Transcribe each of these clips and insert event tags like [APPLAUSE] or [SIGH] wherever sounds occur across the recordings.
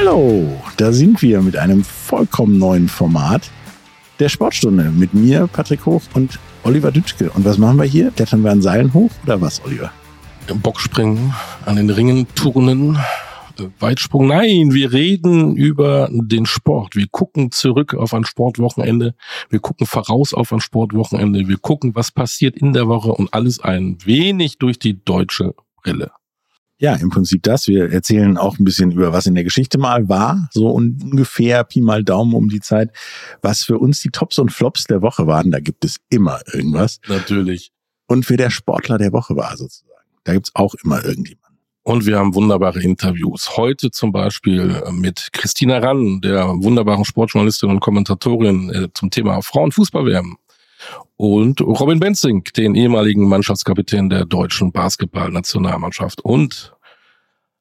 Hallo, da sind wir mit einem vollkommen neuen Format der Sportstunde mit mir, Patrick Hoch und Oliver Dütschke. Und was machen wir hier? Klettern wir an Seilen hoch oder was, Oliver? Bockspringen, an den Ringen turnen, Weitsprung. Nein, wir reden über den Sport. Wir gucken zurück auf ein Sportwochenende. Wir gucken voraus auf ein Sportwochenende. Wir gucken, was passiert in der Woche und alles ein wenig durch die deutsche Brille. Ja, im Prinzip das. Wir erzählen auch ein bisschen über, was in der Geschichte mal war, so ungefähr Pi mal Daumen um die Zeit, was für uns die Tops und Flops der Woche waren. Da gibt es immer irgendwas. Natürlich. Und wer der Sportler der Woche war, sozusagen. Da gibt's auch immer irgendjemanden. Und wir haben wunderbare Interviews. Heute zum Beispiel mit Christina Rann, der wunderbaren Sportjournalistin und Kommentatorin äh, zum Thema Frauenfußball-WM. Und Robin Benzing, den ehemaligen Mannschaftskapitän der deutschen Basketballnationalmannschaft. Und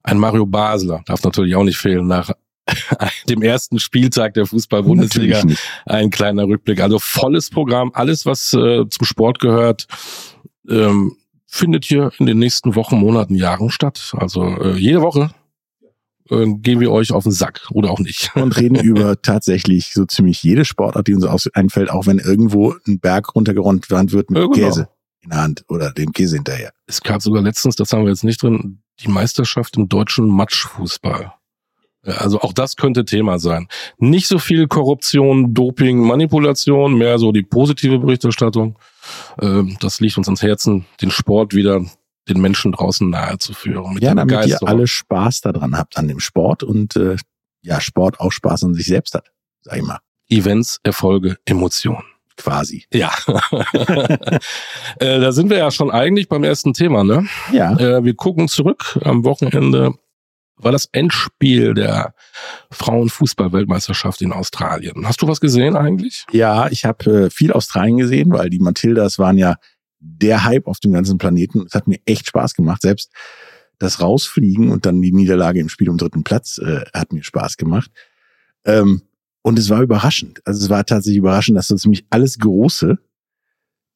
ein Mario Basler darf natürlich auch nicht fehlen nach [LAUGHS] dem ersten Spieltag der Fußball-Bundesliga. Ein kleiner Rückblick. Also volles Programm, alles, was äh, zum Sport gehört. Ähm, findet hier in den nächsten Wochen, Monaten, Jahren statt. Also äh, jede Woche äh, gehen wir euch auf den Sack oder auch nicht. Und reden [LAUGHS] über tatsächlich so ziemlich jede Sportart, die uns einfällt, auch wenn irgendwo ein Berg runtergeräumt wird mit ja, genau. Käse in der Hand oder dem Käse hinterher. Es gab sogar letztens, das haben wir jetzt nicht drin, die Meisterschaft im deutschen Matschfußball. Also auch das könnte Thema sein. Nicht so viel Korruption, Doping, Manipulation, mehr so die positive Berichterstattung. Ähm, das liegt uns ans Herzen, den Sport wieder den Menschen draußen nahe zu führen. ja, damit ihr alle Spaß daran habt an dem Sport und äh, ja, Sport auch Spaß an sich selbst hat, sag ich mal. Events, Erfolge, Emotionen. Quasi. Ja. [LAUGHS] äh, da sind wir ja schon eigentlich beim ersten Thema, ne? Ja. Äh, wir gucken zurück am Wochenende war das Endspiel der Frauenfußball-Weltmeisterschaft in Australien. Hast du was gesehen eigentlich? Ja, ich habe äh, viel Australien gesehen, weil die Matildas waren ja der Hype auf dem ganzen Planeten. Es hat mir echt Spaß gemacht. Selbst das Rausfliegen und dann die Niederlage im Spiel um dritten Platz äh, hat mir Spaß gemacht. Ähm, und es war überraschend. Also es war tatsächlich überraschend, dass so ziemlich alles Große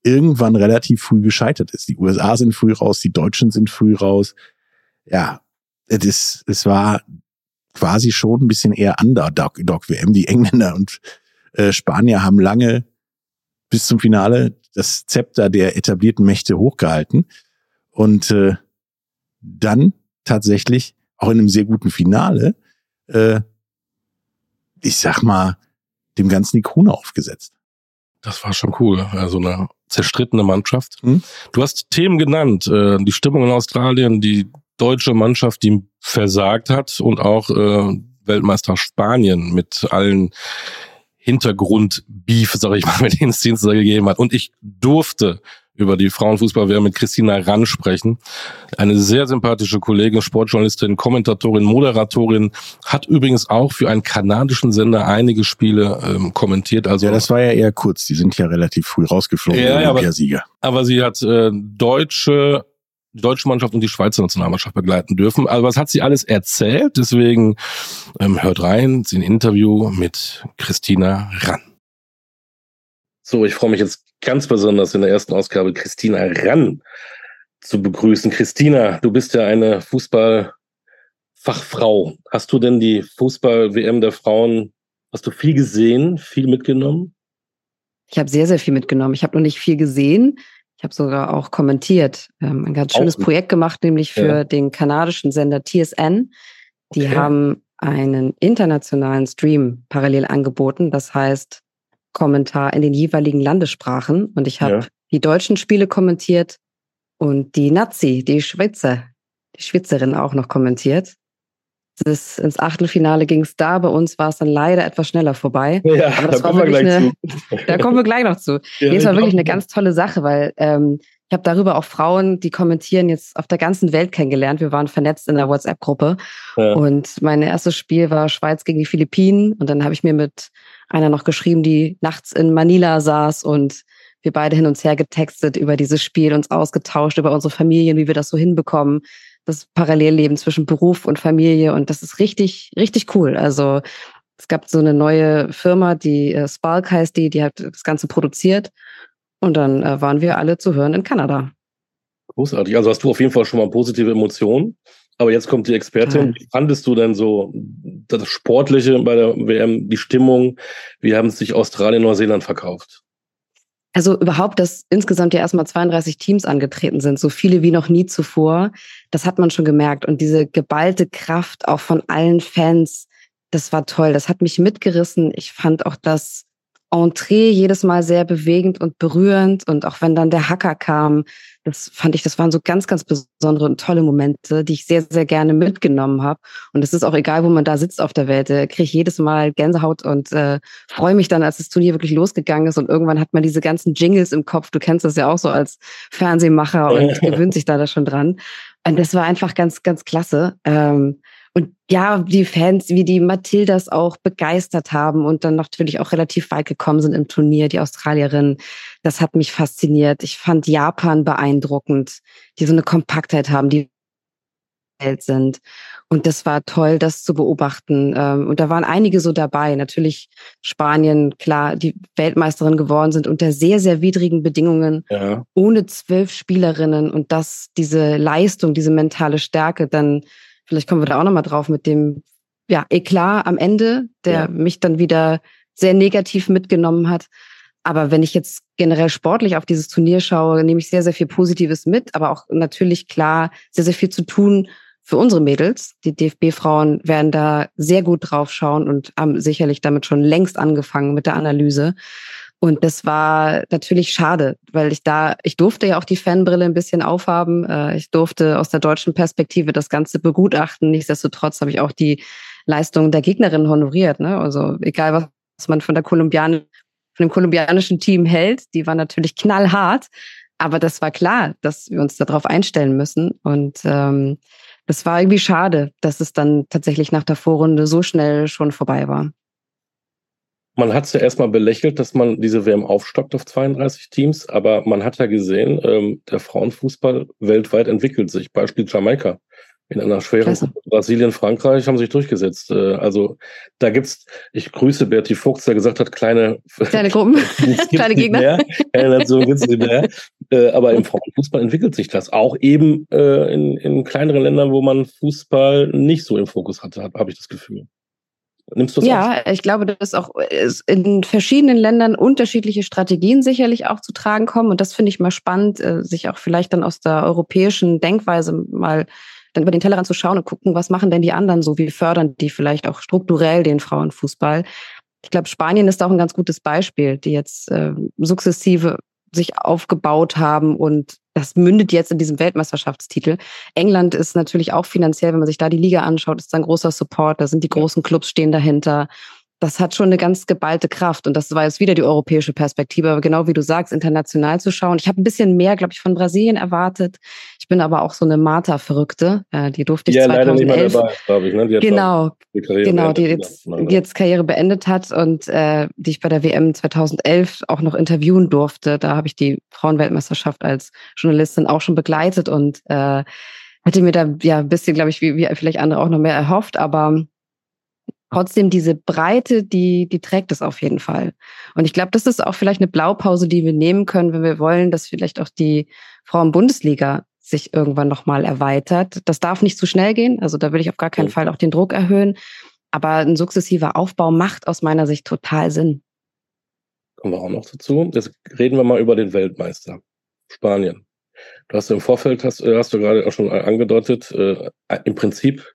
irgendwann relativ früh gescheitert ist. Die USA sind früh raus, die Deutschen sind früh raus. Ja, das, es war quasi schon ein bisschen eher Underdog-WM. Die Engländer und äh, Spanier haben lange bis zum Finale das Zepter der etablierten Mächte hochgehalten und äh, dann tatsächlich auch in einem sehr guten Finale, äh, ich sag mal, dem Ganzen die Krone aufgesetzt. Das war schon cool. Also eine zerstrittene Mannschaft. Hm? Du hast Themen genannt, äh, die Stimmung in Australien, die deutsche Mannschaft, die versagt hat und auch äh, Weltmeister Spanien mit allen Hintergrundbeef, sag ich mal, [LAUGHS] mit denen es Dienstag gegeben hat. Und ich durfte über die Frauenfußballwehr mit Christina Rann sprechen. Eine sehr sympathische Kollegin, Sportjournalistin, Kommentatorin, Moderatorin, hat übrigens auch für einen kanadischen Sender einige Spiele ähm, kommentiert. Also ja, das war ja eher kurz. Die sind ja relativ früh rausgeflogen, ja, Olympiasieger. Aber, aber sie hat äh, deutsche die deutsche Mannschaft und die Schweizer Nationalmannschaft begleiten dürfen. Also was hat sie alles erzählt? Deswegen ähm, hört rein, sie ein Interview mit Christina Rann. So, ich freue mich jetzt ganz besonders in der ersten Ausgabe Christina Rann zu begrüßen. Christina, du bist ja eine Fußballfachfrau. Hast du denn die Fußball-WM der Frauen, hast du viel gesehen, viel mitgenommen? Ich habe sehr, sehr viel mitgenommen. Ich habe noch nicht viel gesehen. Ich habe sogar auch kommentiert, ähm, ein ganz schönes auch. Projekt gemacht, nämlich für ja. den kanadischen Sender TSN. Die okay. haben einen internationalen Stream parallel angeboten, das heißt Kommentar in den jeweiligen Landessprachen. Und ich habe ja. die deutschen Spiele kommentiert und die Nazi, die Schweizer, die Schweizerin auch noch kommentiert das, ins Achtelfinale ging es da. Bei uns war es dann leider etwas schneller vorbei. Ja, Aber das da war wirklich eine, [LAUGHS] da kommen wir gleich noch zu. Ja, das war wirklich eine ganz tolle Sache, weil ähm, ich habe darüber auch Frauen, die kommentieren, jetzt auf der ganzen Welt kennengelernt. Wir waren vernetzt in der WhatsApp-Gruppe. Ja. Und mein erstes Spiel war Schweiz gegen die Philippinen. Und dann habe ich mir mit einer noch geschrieben, die nachts in Manila saß und wir beide hin und her getextet über dieses Spiel, uns ausgetauscht über unsere Familien, wie wir das so hinbekommen das Parallelleben zwischen Beruf und Familie und das ist richtig, richtig cool. Also es gab so eine neue Firma, die äh, Spark heißt die, die hat das Ganze produziert und dann äh, waren wir alle zu hören in Kanada. Großartig. Also hast du auf jeden Fall schon mal positive Emotionen. Aber jetzt kommt die Expertin. Wie fandest du denn so das Sportliche bei der WM, die Stimmung? Wie haben sich Australien, Neuseeland verkauft? Also überhaupt, dass insgesamt ja erstmal 32 Teams angetreten sind, so viele wie noch nie zuvor, das hat man schon gemerkt. Und diese geballte Kraft auch von allen Fans, das war toll. Das hat mich mitgerissen. Ich fand auch das Entree jedes Mal sehr bewegend und berührend. Und auch wenn dann der Hacker kam, das fand ich, das waren so ganz, ganz besondere und tolle Momente, die ich sehr, sehr gerne mitgenommen habe. Und es ist auch egal, wo man da sitzt auf der Welt, äh, kriege ich jedes Mal Gänsehaut und äh, freue mich dann, als das Turnier wirklich losgegangen ist. Und irgendwann hat man diese ganzen Jingles im Kopf. Du kennst das ja auch so als Fernsehmacher und gewöhnt sich da, da schon dran. Und das war einfach ganz, ganz klasse. Ähm, und ja, die Fans, wie die Mathildas auch begeistert haben und dann natürlich auch relativ weit gekommen sind im Turnier, die Australierinnen, das hat mich fasziniert. Ich fand Japan beeindruckend, die so eine Kompaktheit haben, die Welt sind. Und das war toll, das zu beobachten. Ähm, und da waren einige so dabei. Natürlich Spanien, klar, die Weltmeisterin geworden sind unter sehr, sehr widrigen Bedingungen, ja. ohne zwölf Spielerinnen und das, diese Leistung, diese mentale Stärke dann vielleicht kommen wir da auch nochmal drauf mit dem, ja, Eklat am Ende, der ja. mich dann wieder sehr negativ mitgenommen hat. Aber wenn ich jetzt generell sportlich auf dieses Turnier schaue, nehme ich sehr, sehr viel Positives mit, aber auch natürlich klar sehr, sehr viel zu tun für unsere Mädels. Die DFB-Frauen werden da sehr gut drauf schauen und haben sicherlich damit schon längst angefangen mit der Analyse. Und das war natürlich schade, weil ich da, ich durfte ja auch die Fanbrille ein bisschen aufhaben. Äh, ich durfte aus der deutschen Perspektive das Ganze begutachten. Nichtsdestotrotz habe ich auch die Leistung der Gegnerin honoriert. Ne? Also egal, was man von der Kolumbianer, von dem kolumbianischen Team hält, die war natürlich knallhart. Aber das war klar, dass wir uns darauf einstellen müssen. Und ähm, das war irgendwie schade, dass es dann tatsächlich nach der Vorrunde so schnell schon vorbei war. Man hat es ja erstmal belächelt, dass man diese WM aufstockt auf 32 Teams, aber man hat ja gesehen, ähm, der Frauenfußball weltweit entwickelt sich. Beispiel Jamaika. In einer schweren Brasilien, Frankreich haben sich durchgesetzt. Äh, also da gibt's, ich grüße Berti Fuchs, der gesagt hat, kleine, [LAUGHS] kleine Gruppen, [LAUGHS] kleine Gegner. Mehr, keine Nation gibt's nicht mehr. Äh, aber im Frauenfußball entwickelt sich das. Auch eben äh, in, in kleineren Ländern, wo man Fußball nicht so im Fokus hatte, habe hab ich das Gefühl. Nimmst du Ja, auf? ich glaube, dass auch in verschiedenen Ländern unterschiedliche Strategien sicherlich auch zu tragen kommen. Und das finde ich mal spannend, äh, sich auch vielleicht dann aus der europäischen Denkweise mal dann über den Tellerrand zu schauen und gucken, was machen denn die anderen so? Wie fördern die vielleicht auch strukturell den Frauenfußball? Ich glaube, Spanien ist auch ein ganz gutes Beispiel, die jetzt äh, sukzessive sich aufgebaut haben und das mündet jetzt in diesem Weltmeisterschaftstitel. England ist natürlich auch finanziell, wenn man sich da die Liga anschaut, ist ein großer Support. Da sind die großen Clubs stehen dahinter das hat schon eine ganz geballte Kraft. Und das war jetzt wieder die europäische Perspektive. Aber genau wie du sagst, international zu schauen. Ich habe ein bisschen mehr, glaube ich, von Brasilien erwartet. Ich bin aber auch so eine Marta-Verrückte. Die durfte ich ja, 2011. Leider nicht mehr dabei, glaube ich. Ne? Die genau, die genau, die jetzt, die jetzt Karriere beendet hat und äh, die ich bei der WM 2011 auch noch interviewen durfte. Da habe ich die Frauenweltmeisterschaft als Journalistin auch schon begleitet und äh, hatte mir da ja ein bisschen, glaube ich, wie, wie vielleicht andere auch noch mehr erhofft. Aber trotzdem diese Breite, die, die trägt es auf jeden Fall. Und ich glaube, das ist auch vielleicht eine Blaupause, die wir nehmen können, wenn wir wollen, dass vielleicht auch die Frauen-Bundesliga sich irgendwann nochmal erweitert. Das darf nicht zu schnell gehen. Also da will ich auf gar keinen Fall auch den Druck erhöhen. Aber ein sukzessiver Aufbau macht aus meiner Sicht total Sinn. Kommen wir auch noch dazu. Jetzt reden wir mal über den Weltmeister. Spanien. Du hast im Vorfeld, hast, äh, hast du gerade auch schon angedeutet, äh, im Prinzip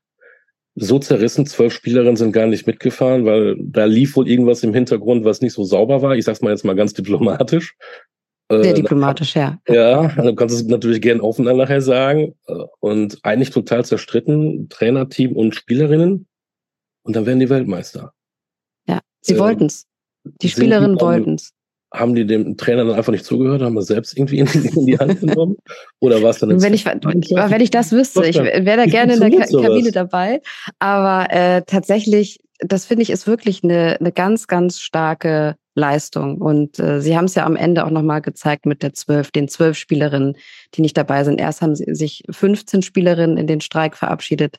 so zerrissen. Zwölf Spielerinnen sind gar nicht mitgefahren, weil da lief wohl irgendwas im Hintergrund, was nicht so sauber war. Ich sag's mal jetzt mal ganz diplomatisch. Sehr äh, diplomatisch, ja. Ja, du kannst es natürlich gern offen dann nachher sagen. Und eigentlich total zerstritten, Trainerteam und Spielerinnen. Und dann werden die Weltmeister. Ja, sie ähm, wollten's. Die Spielerinnen wollten's haben die dem Trainer dann einfach nicht zugehört, haben wir selbst irgendwie in, in die Hand genommen? Oder war es dann wenn ich, wenn ich das wüsste, ich wäre da gerne in der Ka Kabine dabei. Aber äh, tatsächlich, das finde ich, ist wirklich eine, eine ganz, ganz starke Leistung. Und äh, sie haben es ja am Ende auch nochmal gezeigt mit der zwölf, den zwölf Spielerinnen, die nicht dabei sind. Erst haben sie sich 15 Spielerinnen in den Streik verabschiedet,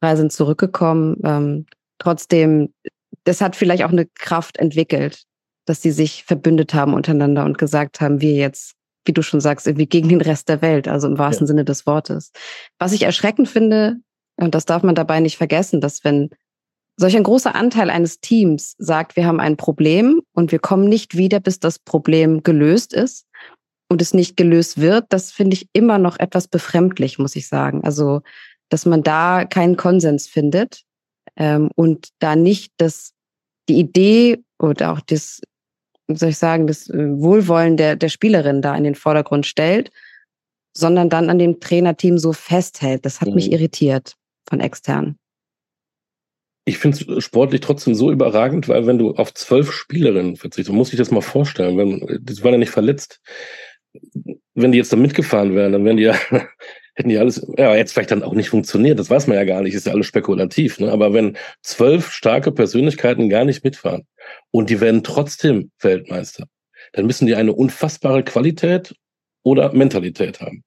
drei sind zurückgekommen. Ähm, trotzdem, das hat vielleicht auch eine Kraft entwickelt, dass sie sich verbündet haben untereinander und gesagt haben, wir jetzt, wie du schon sagst, irgendwie gegen den Rest der Welt, also im wahrsten ja. Sinne des Wortes. Was ich erschreckend finde, Und das darf man dabei nicht vergessen, dass wenn solch ein großer Anteil eines Teams sagt, wir haben ein Problem und wir kommen nicht wieder, bis das Problem gelöst ist und es nicht gelöst wird, das finde ich immer noch etwas befremdlich, muss ich sagen. Also, dass man da keinen Konsens findet ähm, und da nicht das, die Idee oder auch das, wie soll ich sagen, das äh, Wohlwollen der, der Spielerin da in den Vordergrund stellt, sondern dann an dem Trainerteam so festhält. Das hat mhm. mich irritiert von extern. Ich finde es sportlich trotzdem so überragend, weil wenn du auf zwölf Spielerinnen verzichtest, muss ich das mal vorstellen, wenn, die waren ja nicht verletzt. Wenn die jetzt da mitgefahren wären, dann wären die ja, [LAUGHS] hätten die alles, ja, jetzt vielleicht dann auch nicht funktioniert, das weiß man ja gar nicht, ist ja alles spekulativ, ne? Aber wenn zwölf starke Persönlichkeiten gar nicht mitfahren und die werden trotzdem Weltmeister, dann müssen die eine unfassbare Qualität oder Mentalität haben.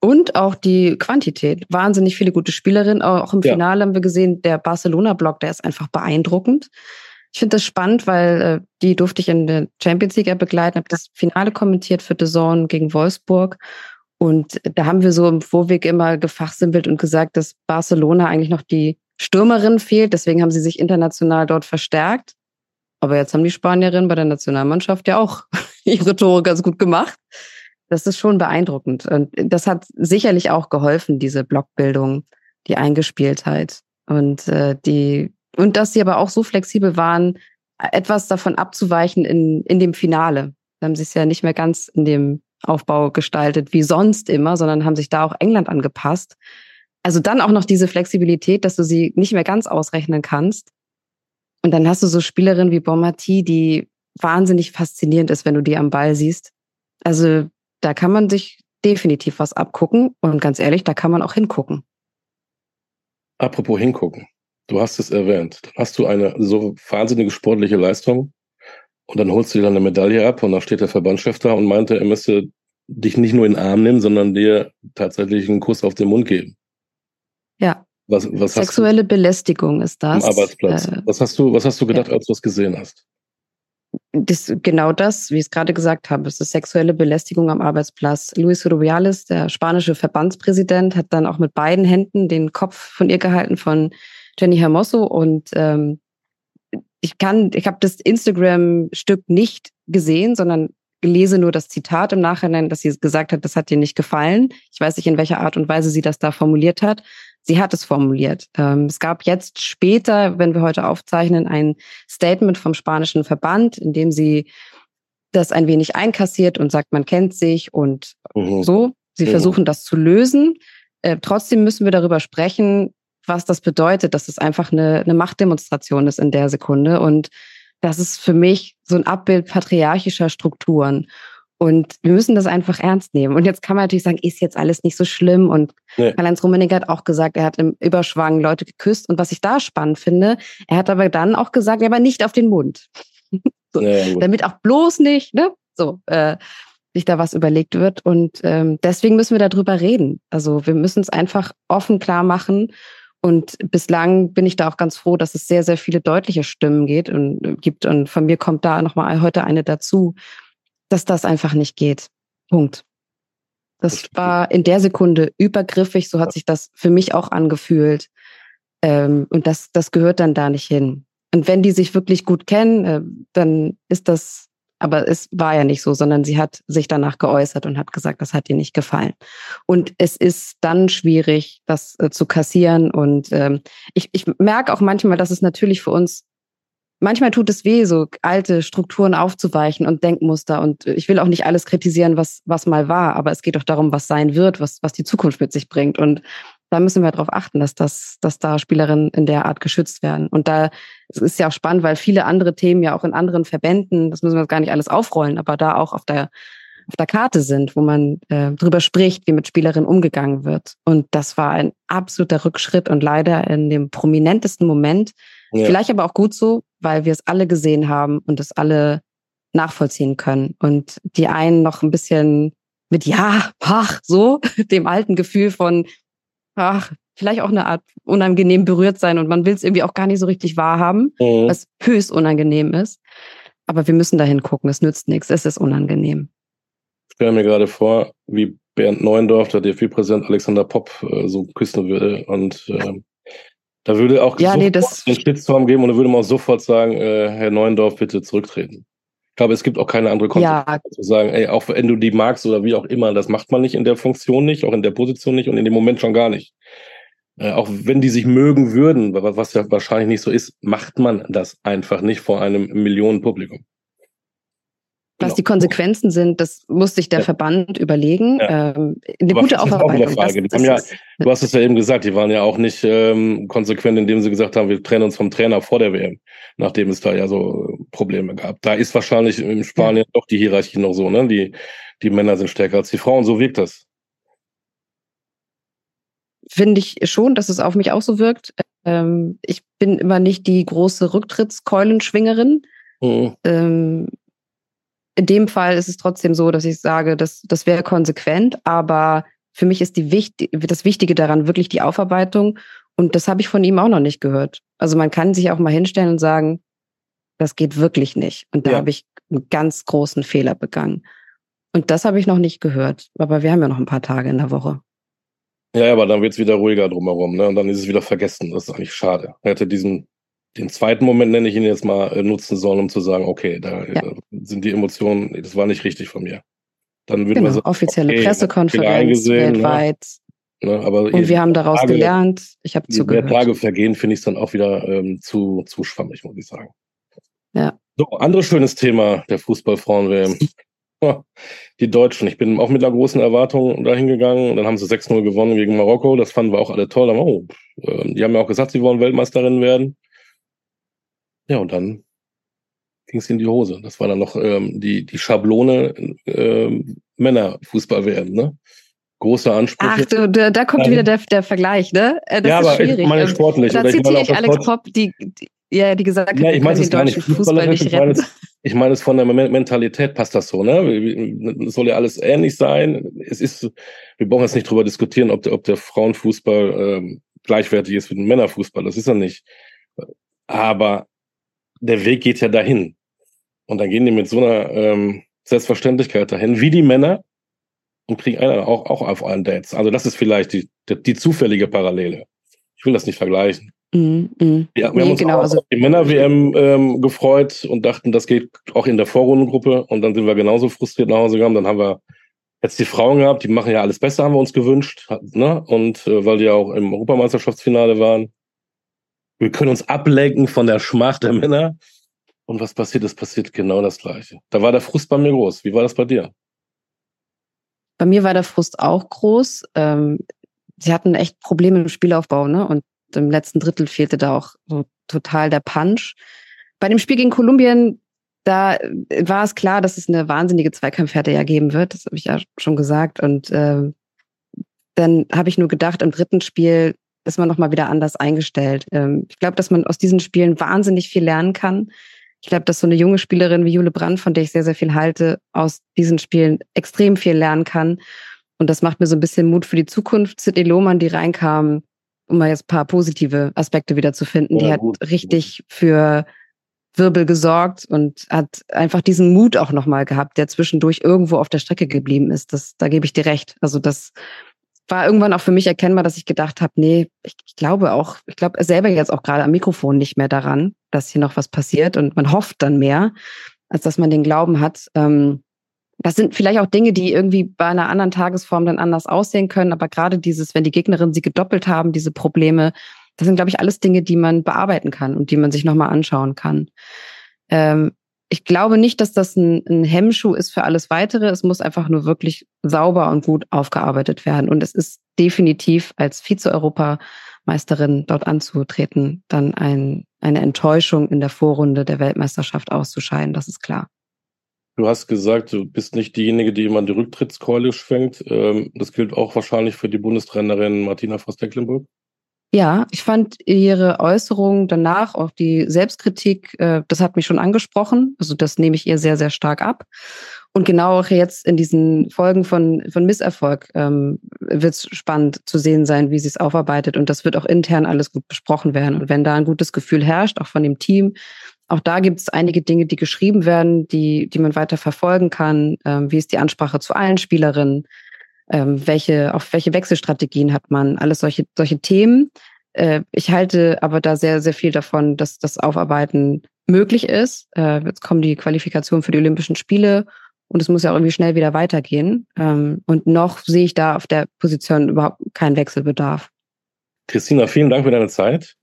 Und auch die Quantität. Wahnsinnig viele gute Spielerinnen. Auch im Finale ja. haben wir gesehen, der Barcelona-Block, der ist einfach beeindruckend. Ich finde das spannend, weil äh, die durfte ich in der Champions League begleiten, habe das Finale kommentiert für The Zone gegen Wolfsburg. Und da haben wir so im Vorweg immer gefachsimpelt und gesagt, dass Barcelona eigentlich noch die Stürmerin fehlt. Deswegen haben sie sich international dort verstärkt. Aber jetzt haben die Spanierinnen bei der Nationalmannschaft ja auch [LAUGHS] ihre Tore ganz gut gemacht. Das ist schon beeindruckend. Und das hat sicherlich auch geholfen, diese Blockbildung, die Eingespieltheit. Und äh, die, und dass sie aber auch so flexibel waren, etwas davon abzuweichen in, in dem Finale. Da haben sie es ja nicht mehr ganz in dem Aufbau gestaltet wie sonst immer, sondern haben sich da auch England angepasst. Also dann auch noch diese Flexibilität, dass du sie nicht mehr ganz ausrechnen kannst. Und dann hast du so Spielerinnen wie Bonmati, die wahnsinnig faszinierend ist, wenn du die am Ball siehst. Also da kann man sich definitiv was abgucken und ganz ehrlich, da kann man auch hingucken. Apropos hingucken. Du hast es erwähnt. Dann hast du eine so wahnsinnige sportliche Leistung und dann holst du dir dann eine Medaille ab und da steht der Verbandschef da und meinte, er müsste dich nicht nur in den Arm nehmen, sondern dir tatsächlich einen Kuss auf den Mund geben. Ja. Was, was Sexuelle Belästigung ist das. Am Arbeitsplatz. Äh, was hast du, was hast du gedacht, ja. als du es gesehen hast? Das, genau das, wie ich es gerade gesagt habe, es ist sexuelle Belästigung am Arbeitsplatz. Luis Rubiales, der spanische Verbandspräsident, hat dann auch mit beiden Händen den Kopf von ihr gehalten, von Jenny Hermoso. Und ähm, ich kann, ich habe das Instagram-Stück nicht gesehen, sondern lese nur das Zitat im Nachhinein, dass sie gesagt hat, das hat ihr nicht gefallen. Ich weiß nicht, in welcher Art und Weise sie das da formuliert hat. Sie hat es formuliert. Ähm, es gab jetzt später, wenn wir heute aufzeichnen, ein Statement vom spanischen Verband, in dem sie das ein wenig einkassiert und sagt, man kennt sich und mhm. so. Sie mhm. versuchen das zu lösen. Äh, trotzdem müssen wir darüber sprechen, was das bedeutet, dass es einfach eine, eine Machtdemonstration ist in der Sekunde. Und das ist für mich so ein Abbild patriarchischer Strukturen. Und wir müssen das einfach ernst nehmen. Und jetzt kann man natürlich sagen, ist jetzt alles nicht so schlimm. Und nee. Karl-Heinz Rummenigge hat auch gesagt, er hat im Überschwang Leute geküsst. Und was ich da spannend finde, er hat aber dann auch gesagt, aber nicht auf den Mund. [LAUGHS] so, ja, damit auch bloß nicht, ne? So, äh, sich da was überlegt wird. Und ähm, deswegen müssen wir darüber reden. Also wir müssen es einfach offen klar machen. Und bislang bin ich da auch ganz froh, dass es sehr, sehr viele deutliche Stimmen geht und äh, gibt. Und von mir kommt da nochmal heute eine dazu, dass das einfach nicht geht. Punkt. Das war in der Sekunde übergriffig, so hat sich das für mich auch angefühlt. Ähm, und das, das gehört dann da nicht hin. Und wenn die sich wirklich gut kennen, äh, dann ist das, aber es war ja nicht so, sondern sie hat sich danach geäußert und hat gesagt, das hat ihr nicht gefallen. Und es ist dann schwierig, das äh, zu kassieren. Und ähm, ich, ich merke auch manchmal, dass es natürlich für uns manchmal tut es weh, so alte Strukturen aufzuweichen und Denkmuster. Und ich will auch nicht alles kritisieren, was, was mal war, aber es geht doch darum, was sein wird, was, was die Zukunft mit sich bringt. Und da müssen wir darauf achten, dass das, dass da Spielerinnen in der Art geschützt werden. Und da es ist ja auch spannend, weil viele andere Themen ja auch in anderen Verbänden, das müssen wir gar nicht alles aufrollen, aber da auch auf der auf der Karte sind, wo man äh, drüber spricht, wie mit Spielerinnen umgegangen wird. Und das war ein absoluter Rückschritt und leider in dem prominentesten Moment. Ja. Vielleicht aber auch gut so, weil wir es alle gesehen haben und es alle nachvollziehen können. Und die einen noch ein bisschen mit ja, ach, so, [LAUGHS] dem alten Gefühl von, ach, vielleicht auch eine Art unangenehm berührt sein und man will es irgendwie auch gar nicht so richtig wahrhaben, mhm. was höchst unangenehm ist. Aber wir müssen dahin gucken, es nützt nichts, es ist unangenehm. Ich stelle mir gerade vor, wie Bernd Neuendorf, der DFB-Präsident Alexander Popp, äh, so küssen würde und äh, Da würde auch ja, nee, das einen Shitstorm geben und da würde man auch sofort sagen, äh, Herr Neuendorf, bitte zurücktreten. Ich glaube, es gibt auch keine andere Konsequenz ja. zu sagen, ey, auch wenn du die magst oder wie auch immer, das macht man nicht in der Funktion nicht, auch in der Position nicht und in dem Moment schon gar nicht. Äh, auch wenn die sich mögen würden, was ja wahrscheinlich nicht so ist, macht man das einfach nicht vor einem Millionenpublikum. Was genau. die Konsequenzen sind, das muss sich der ja. Verband überlegen. Ja. Ähm, eine Aber gute Aufarbeitung. Das, das ja, du hast es ja eben gesagt, die waren ja auch nicht ähm, konsequent, indem sie gesagt haben, wir trennen uns vom Trainer vor der WM, nachdem es da ja so Probleme gab. Da ist wahrscheinlich in Spanien doch die Hierarchie noch so, ne? Die, die Männer sind stärker als die Frauen, so wirkt das. Finde ich schon, dass es auf mich auch so wirkt. Ähm, ich bin immer nicht die große Rücktrittskeulenschwingerin. Mhm. Ähm, in dem Fall ist es trotzdem so, dass ich sage, dass das wäre konsequent, aber für mich ist die wichtig, das Wichtige daran wirklich die Aufarbeitung. Und das habe ich von ihm auch noch nicht gehört. Also man kann sich auch mal hinstellen und sagen, das geht wirklich nicht. Und da ja. habe ich einen ganz großen Fehler begangen. Und das habe ich noch nicht gehört. Aber wir haben ja noch ein paar Tage in der Woche. Ja, aber dann wird es wieder ruhiger drumherum, ne? Und dann ist es wieder vergessen. Das ist eigentlich schade. Er hätte diesen den zweiten Moment nenne ich ihn jetzt mal äh, nutzen sollen, um zu sagen, okay, da ja. Äh, sind die Emotionen, das war nicht richtig von mir. Dann würden genau, wir sagen, offizielle okay, Pressekonferenz ne? weltweit. Ne? Aber und wir haben daraus Tage, gelernt. Ich habe zugehört. Mehr Tage vergehen, finde ich es dann auch wieder ähm, zu, zu schwammig, muss ich sagen. Ja. So, anderes schönes Thema der Fußballfrauen-WM. [LAUGHS] die Deutschen. Ich bin auch mit einer großen Erwartung dahin gegangen. Dann haben sie 6-0 gewonnen gegen Marokko. Das fanden wir auch alle toll. Aber, oh, äh, die haben ja auch gesagt, sie wollen Weltmeisterin werden. Ja, und dann ging es in die Hose. Das war dann noch ähm, die, die Schablone äh, Männerfußball werden, ne? Große Ansprüche. Ach, du, da, da kommt ja. wieder der, der Vergleich, ne? Äh, das ja, aber schwierig. ich meine ähm, sportlich. Da zitiere ich, ich Alex Popp, die, die, ja, die gesagt hat, ja, ich meine es gar nicht Fußball nicht ich meine, es, ich meine es von der Mentalität passt das so, ne? Es soll ja alles ähnlich sein. Es ist, wir brauchen jetzt nicht drüber diskutieren, ob der, ob der Frauenfußball ähm, gleichwertig ist mit dem Männerfußball. Das ist er nicht. Aber der Weg geht ja dahin. Und dann gehen die mit so einer ähm, Selbstverständlichkeit dahin, wie die Männer, und kriegen einer auch, auch auf einen Dates. Also das ist vielleicht die, die, die zufällige Parallele. Ich will das nicht vergleichen. Mm, mm. Ja, wir nee, haben uns genau, auch also, auf die Männer-WM ähm, gefreut und dachten, das geht auch in der Vorrundengruppe. Und dann sind wir genauso frustriert nach Hause gegangen. Dann haben wir jetzt die Frauen gehabt, die machen ja alles besser, haben wir uns gewünscht. Ne? Und äh, weil die ja auch im Europameisterschaftsfinale waren. Wir können uns ablenken von der Schmach der Männer. Und was passiert? Es passiert genau das Gleiche. Da war der Frust bei mir groß. Wie war das bei dir? Bei mir war der Frust auch groß. Ähm, sie hatten echt Probleme im Spielaufbau, ne? Und im letzten Drittel fehlte da auch so total der Punch. Bei dem Spiel gegen Kolumbien, da war es klar, dass es eine wahnsinnige Zweikampfhärte ja geben wird. Das habe ich ja schon gesagt. Und äh, dann habe ich nur gedacht, im dritten Spiel ist man nochmal wieder anders eingestellt. Ähm, ich glaube, dass man aus diesen Spielen wahnsinnig viel lernen kann. Ich glaube, dass so eine junge Spielerin wie Jule Brandt, von der ich sehr, sehr viel halte, aus diesen Spielen extrem viel lernen kann. Und das macht mir so ein bisschen Mut für die Zukunft. Sidney Lohmann, die reinkam, um mal jetzt ein paar positive Aspekte wieder zu finden, ja, die hat gut. richtig für Wirbel gesorgt und hat einfach diesen Mut auch nochmal gehabt, der zwischendurch irgendwo auf der Strecke geblieben ist. Das, da gebe ich dir recht. Also das war irgendwann auch für mich erkennbar, dass ich gedacht habe, nee, ich, ich glaube auch, ich glaube selber jetzt auch gerade am Mikrofon nicht mehr daran, dass hier noch was passiert und man hofft dann mehr, als dass man den Glauben hat. Ähm, das sind vielleicht auch Dinge, die irgendwie bei einer anderen Tagesform dann anders aussehen können, aber gerade dieses, wenn die Gegnerinnen sie gedoppelt haben, diese Probleme, das sind, glaube ich, alles Dinge, die man bearbeiten kann und die man sich nochmal anschauen kann. Ähm, ich glaube nicht, dass das ein, ein Hemmschuh ist für alles weitere. Es muss einfach nur wirklich sauber und gut aufgearbeitet werden. Und es ist definitiv als Vize-Europameisterin dort anzutreten, dann ein, eine Enttäuschung in der Vorrunde der Weltmeisterschaft auszuscheiden. Das ist klar. Du hast gesagt, du bist nicht diejenige, die immer die Rücktrittskeule schwenkt. Ähm, das gilt auch wahrscheinlich für die Bundestrainerin Martina Voss-Tecklenburg. Ja, ich fand ihre Äußerung danach, auch die Selbstkritik, äh, das hat mich schon angesprochen. Also das nehme ich ihr sehr, sehr stark ab. Und genau auch jetzt in diesen Folgen von, von Misserfolg ähm, wird es spannend zu sehen sein, wie sie es aufarbeitet. Und das wird auch intern alles gut besprochen werden. Und wenn da ein gutes Gefühl herrscht, auch von dem Team, auch da gibt es einige Dinge, die geschrieben werden, die, die man weiter verfolgen kann. Ähm, wie ist die Ansprache zu allen Spielerinnen? Ähm, welche, auf welche Wechselstrategien hat man, alles solche, solche Themen. äh, ich halte aber da sehr, sehr viel davon, dass das Aufarbeiten möglich ist. Äh, jetzt kommen die Qualifikationen für die Olympischen Spiele und es muss ja auch irgendwie schnell wieder weitergehen. Ähm, und noch sehe ich da auf der Position überhaupt keinen Wechselbedarf. Christina, vielen Dank für deine Zeit.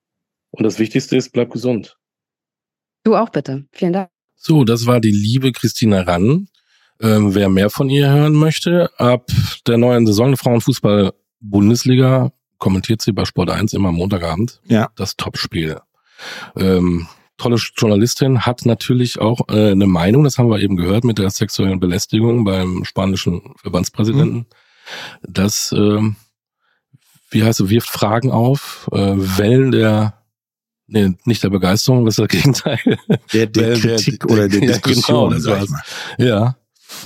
Und das Wichtigste ist, bleib gesund. Du auch bitte. Vielen Dank. So, das war die liebe Christina Rann. Ähm, wer mehr von ihr hören möchte, ab der neuen Saison der Frauenfußball-Bundesliga kommentiert sie bei Sport 1 immer Montagabend ja. das Topspiel. Ähm, tolle Journalistin, hat natürlich auch äh, eine Meinung, das haben wir eben gehört mit der sexuellen Belästigung beim spanischen Verbandspräsidenten. Mhm. Das, äh, wie heißt es, wirft Fragen auf, äh, Wellen der Nee, nicht der Begeisterung, was ist das Gegenteil? Der, der Kritik der, oder der Diskussion, [LAUGHS] ja, genau, ich mal. Ja. Ich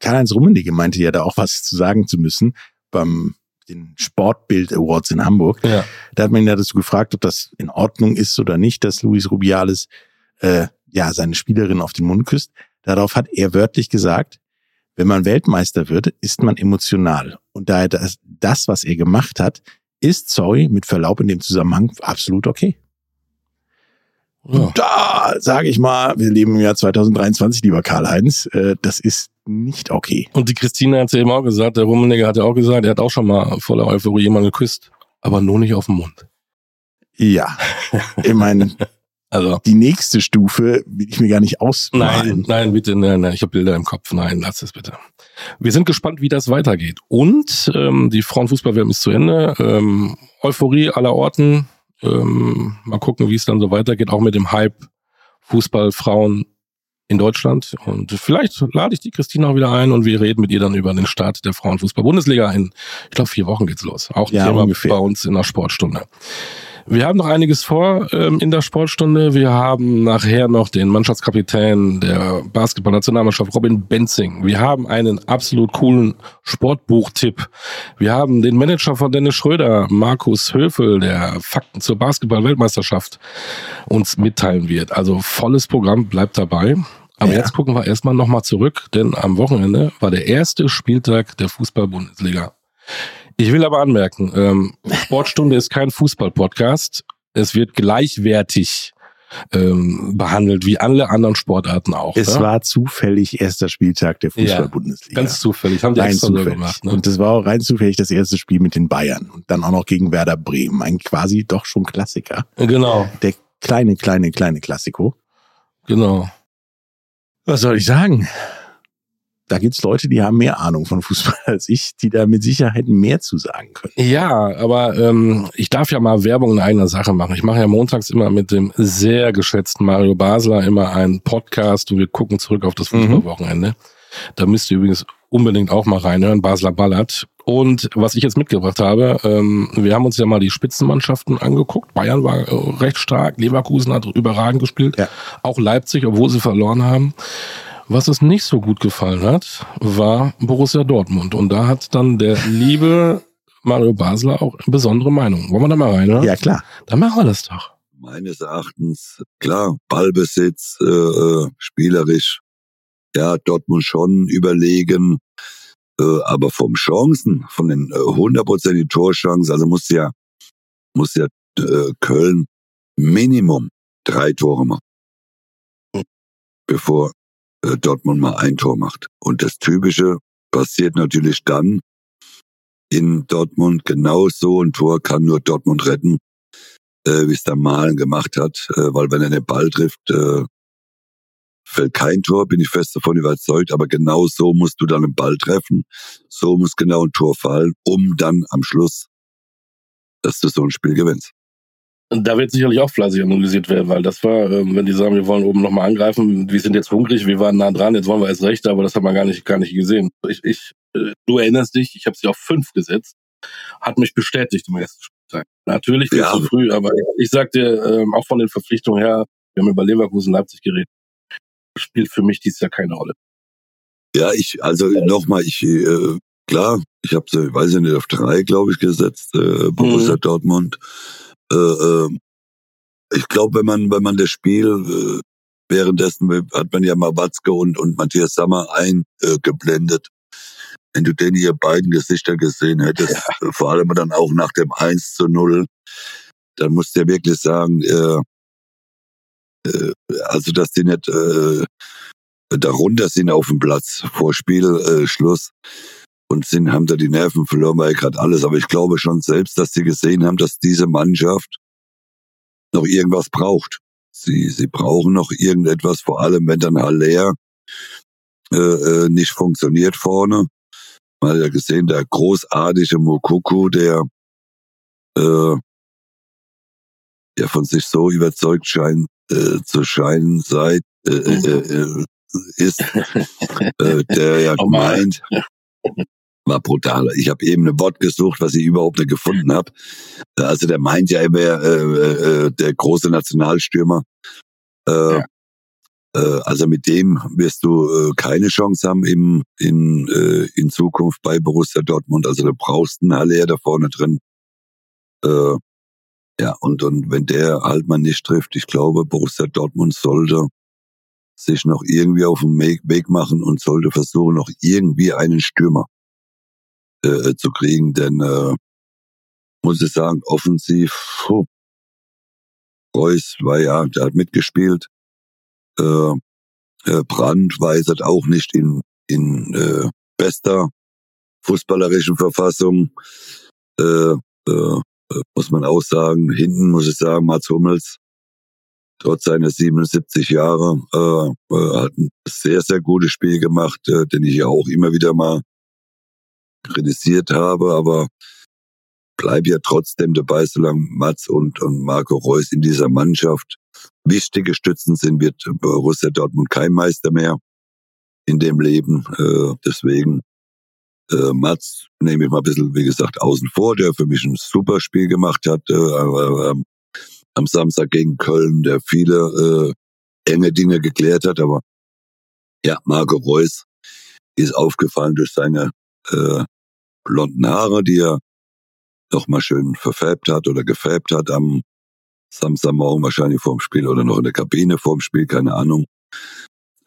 Karl-Heinz Rummenigge meinte ja da auch was zu sagen zu müssen beim den Sportbild Awards in Hamburg. Ja. Da hat man ihn ja dazu gefragt, ob das in Ordnung ist oder nicht, dass Luis Rubiales äh, ja seine Spielerin auf den Mund küsst. Darauf hat er wörtlich gesagt, wenn man Weltmeister wird, ist man emotional. Und daher das, das, was er gemacht hat, ist, sorry, mit Verlaub in dem Zusammenhang absolut okay. Ja. Da sage ich mal, wir leben im Jahr 2023, lieber Karl-Heinz, äh, das ist nicht okay. Und die Christine hat es eben auch gesagt, der Rummenigge hat ja auch gesagt, er hat auch schon mal voller Euphorie jemanden geküsst, aber nur nicht auf den Mund. Ja, ich meine, [LAUGHS] also die nächste Stufe will ich mir gar nicht ausmalen. Nein, nein, bitte, nein, nein, ich habe Bilder im Kopf. Nein, lass es bitte. Wir sind gespannt, wie das weitergeht. Und ähm, die Frauenfußball-WM ist zu Ende. Ähm, Euphorie aller Orten. Ähm, mal gucken, wie es dann so weitergeht, auch mit dem Hype Fußball Frauen in Deutschland. Und vielleicht lade ich die Christina auch wieder ein und wir reden mit ihr dann über den Start der Frauenfußball-Bundesliga in, ich glaube, vier Wochen geht's los. Auch ein ja, Thema ungefähr. bei uns in der Sportstunde. Wir haben noch einiges vor ähm, in der Sportstunde. Wir haben nachher noch den Mannschaftskapitän der Basketballnationalmannschaft Robin Benzing. Wir haben einen absolut coolen Sportbuchtipp. Wir haben den Manager von Dennis Schröder, Markus Höfel, der Fakten zur Basketball-Weltmeisterschaft uns mitteilen wird. Also volles Programm, bleibt dabei. Aber ja. jetzt gucken wir erstmal nochmal zurück, denn am Wochenende war der erste Spieltag der Fußball-Bundesliga. Ich will aber anmerken, ähm, Sportstunde ist kein Fußball-Podcast. Es wird gleichwertig ähm, behandelt, wie alle anderen Sportarten auch. Es ne? war zufällig erster Spieltag der Fußball-Bundesliga. Ja, ganz zufällig, haben die rein extra zufällig. gemacht. Ne? Und das war auch rein zufällig das erste Spiel mit den Bayern und dann auch noch gegen Werder Bremen. Ein quasi doch schon Klassiker. Genau. Der kleine, kleine, kleine Klassiko. Genau. Was soll ich sagen? Da gibt's Leute, die haben mehr Ahnung von Fußball [LAUGHS] als ich, die da mit Sicherheit mehr zu sagen können. Ja, aber ähm, ich darf ja mal Werbung in eigener Sache machen. Ich mache ja montags immer mit dem sehr geschätzten Mario Basler immer einen Podcast und wir gucken zurück auf das mhm. Fußballwochenende. Mhm. Da müsst ihr übrigens unbedingt auch mal reinhören, Basler Ballert. Und was ich jetzt mitgebracht habe, ähm, wir haben uns ja mal die Spitzenmannschaften angeguckt. Bayern war äh, recht stark, Leverkusen hat überragend gespielt, ja. auch Leipzig, obwohl sie verloren haben. Was es nicht so gut gefallen hat, war Borussia Dortmund. Und da hat dann der liebe Mario Basler auch eine besondere Meinung. Wollen wir da mal rein, oder? Ja, klar. Dann machen wir das doch. Meines Erachtens, klar, Ballbesitz, äh, äh spielerisch, ja, Dortmund schon überlegen, äh, aber vom Chancen, von den äh, hundertprozentigen Torchancen, also muss ja, muss ja äh, Köln Minimum drei Tore machen, bevor äh, Dortmund mal ein Tor macht. Und das Typische passiert natürlich dann in Dortmund genauso. Ein Tor kann nur Dortmund retten, äh, wie es der Malen gemacht hat. Äh, weil wenn er den Ball trifft, äh, fällt kein Tor, bin ich fest davon überzeugt. Aber genau so musst du dann den Ball treffen. So muss genau ein Tor fallen, um dann am Schluss, dass du so ein Spiel gewinnst. Da wird sicherlich auch fleißig analysiert werden, weil das war, ähm, wenn die sagen, wir wollen oben nochmal angreifen, wir sind jetzt hungrig, wir waren nah dran, jetzt wollen wir erst recht, aber das hat man gar nicht, gar nicht gesehen. Ich, ich, äh, du erinnerst dich, ich habe sie auf fünf gesetzt, hat mich bestätigt im ersten Spieltag. Natürlich viel ja. zu früh, aber ich, ich sag dir, ähm, auch von den Verpflichtungen her, wir haben über Leverkusen Leipzig geredet, spielt für mich dies Jahr keine Rolle. Ja, ich, also nochmal, ich, äh, klar, ich habe sie, weiß ich nicht, auf drei, glaube ich, gesetzt, äh, Borussia mhm. Dortmund. Äh, äh, ich glaube, wenn man, wenn man das Spiel äh, währenddessen hat man ja mal Watzke und, und Matthias Sammer eingeblendet. wenn du denn ihr beiden Gesichter gesehen hättest, ja. vor allem dann auch nach dem 1 zu 0, dann musst du ja wirklich sagen, äh, äh, also dass die nicht äh, darunter sind auf dem Platz vor Spielschluss äh, und sind, haben da die Nerven verloren, weil gerade alles. Aber ich glaube schon selbst, dass sie gesehen haben, dass diese Mannschaft noch irgendwas braucht. Sie, sie brauchen noch irgendetwas, vor allem wenn dann Haller äh, äh, nicht funktioniert vorne. Man hat ja gesehen, der großartige Mokuku, der äh, der von sich so überzeugt scheint äh, zu scheinen seit äh, äh, äh, ist, [LAUGHS] äh, der ja meint, [LAUGHS] war brutal. Ich habe eben ein Wort gesucht, was ich überhaupt nicht gefunden habe. Also der meint ja, er wäre äh, äh, der große Nationalstürmer. Äh, ja. äh, also mit dem wirst du äh, keine Chance haben im, in, äh, in Zukunft bei Borussia Dortmund. Also du brauchst einen Haller da vorne drin. Äh, ja, und, und wenn der halt mal nicht trifft, ich glaube, Borussia Dortmund sollte sich noch irgendwie auf den Weg machen und sollte versuchen, noch irgendwie einen Stürmer äh, zu kriegen, denn äh, muss ich sagen, offensiv, puh, Reus war ja, der hat mitgespielt, äh, äh, Brandt weisert auch nicht in, in äh, bester fußballerischen Verfassung. Äh, äh, äh, muss man auch sagen. Hinten muss ich sagen, Mats Hummels, trotz seiner 77 Jahre, äh, äh, hat ein sehr, sehr gutes Spiel gemacht, äh, den ich ja auch immer wieder mal kritisiert habe, aber bleib ja trotzdem dabei, solange Mats und, und Marco Reus in dieser Mannschaft wichtige Stützen sind, wird Borussia Dortmund kein Meister mehr in dem Leben. Äh, deswegen äh, Mats nehme ich mal ein bisschen, wie gesagt, außen vor, der für mich ein super Spiel gemacht hat äh, äh, am Samstag gegen Köln, der viele äh, enge Dinge geklärt hat. Aber ja, Marco Reus ist aufgefallen durch seine äh, blonden Haare, die er noch mal schön verfärbt hat oder gefärbt hat am Samstagmorgen wahrscheinlich vorm Spiel oder noch in der Kabine vorm Spiel, keine Ahnung.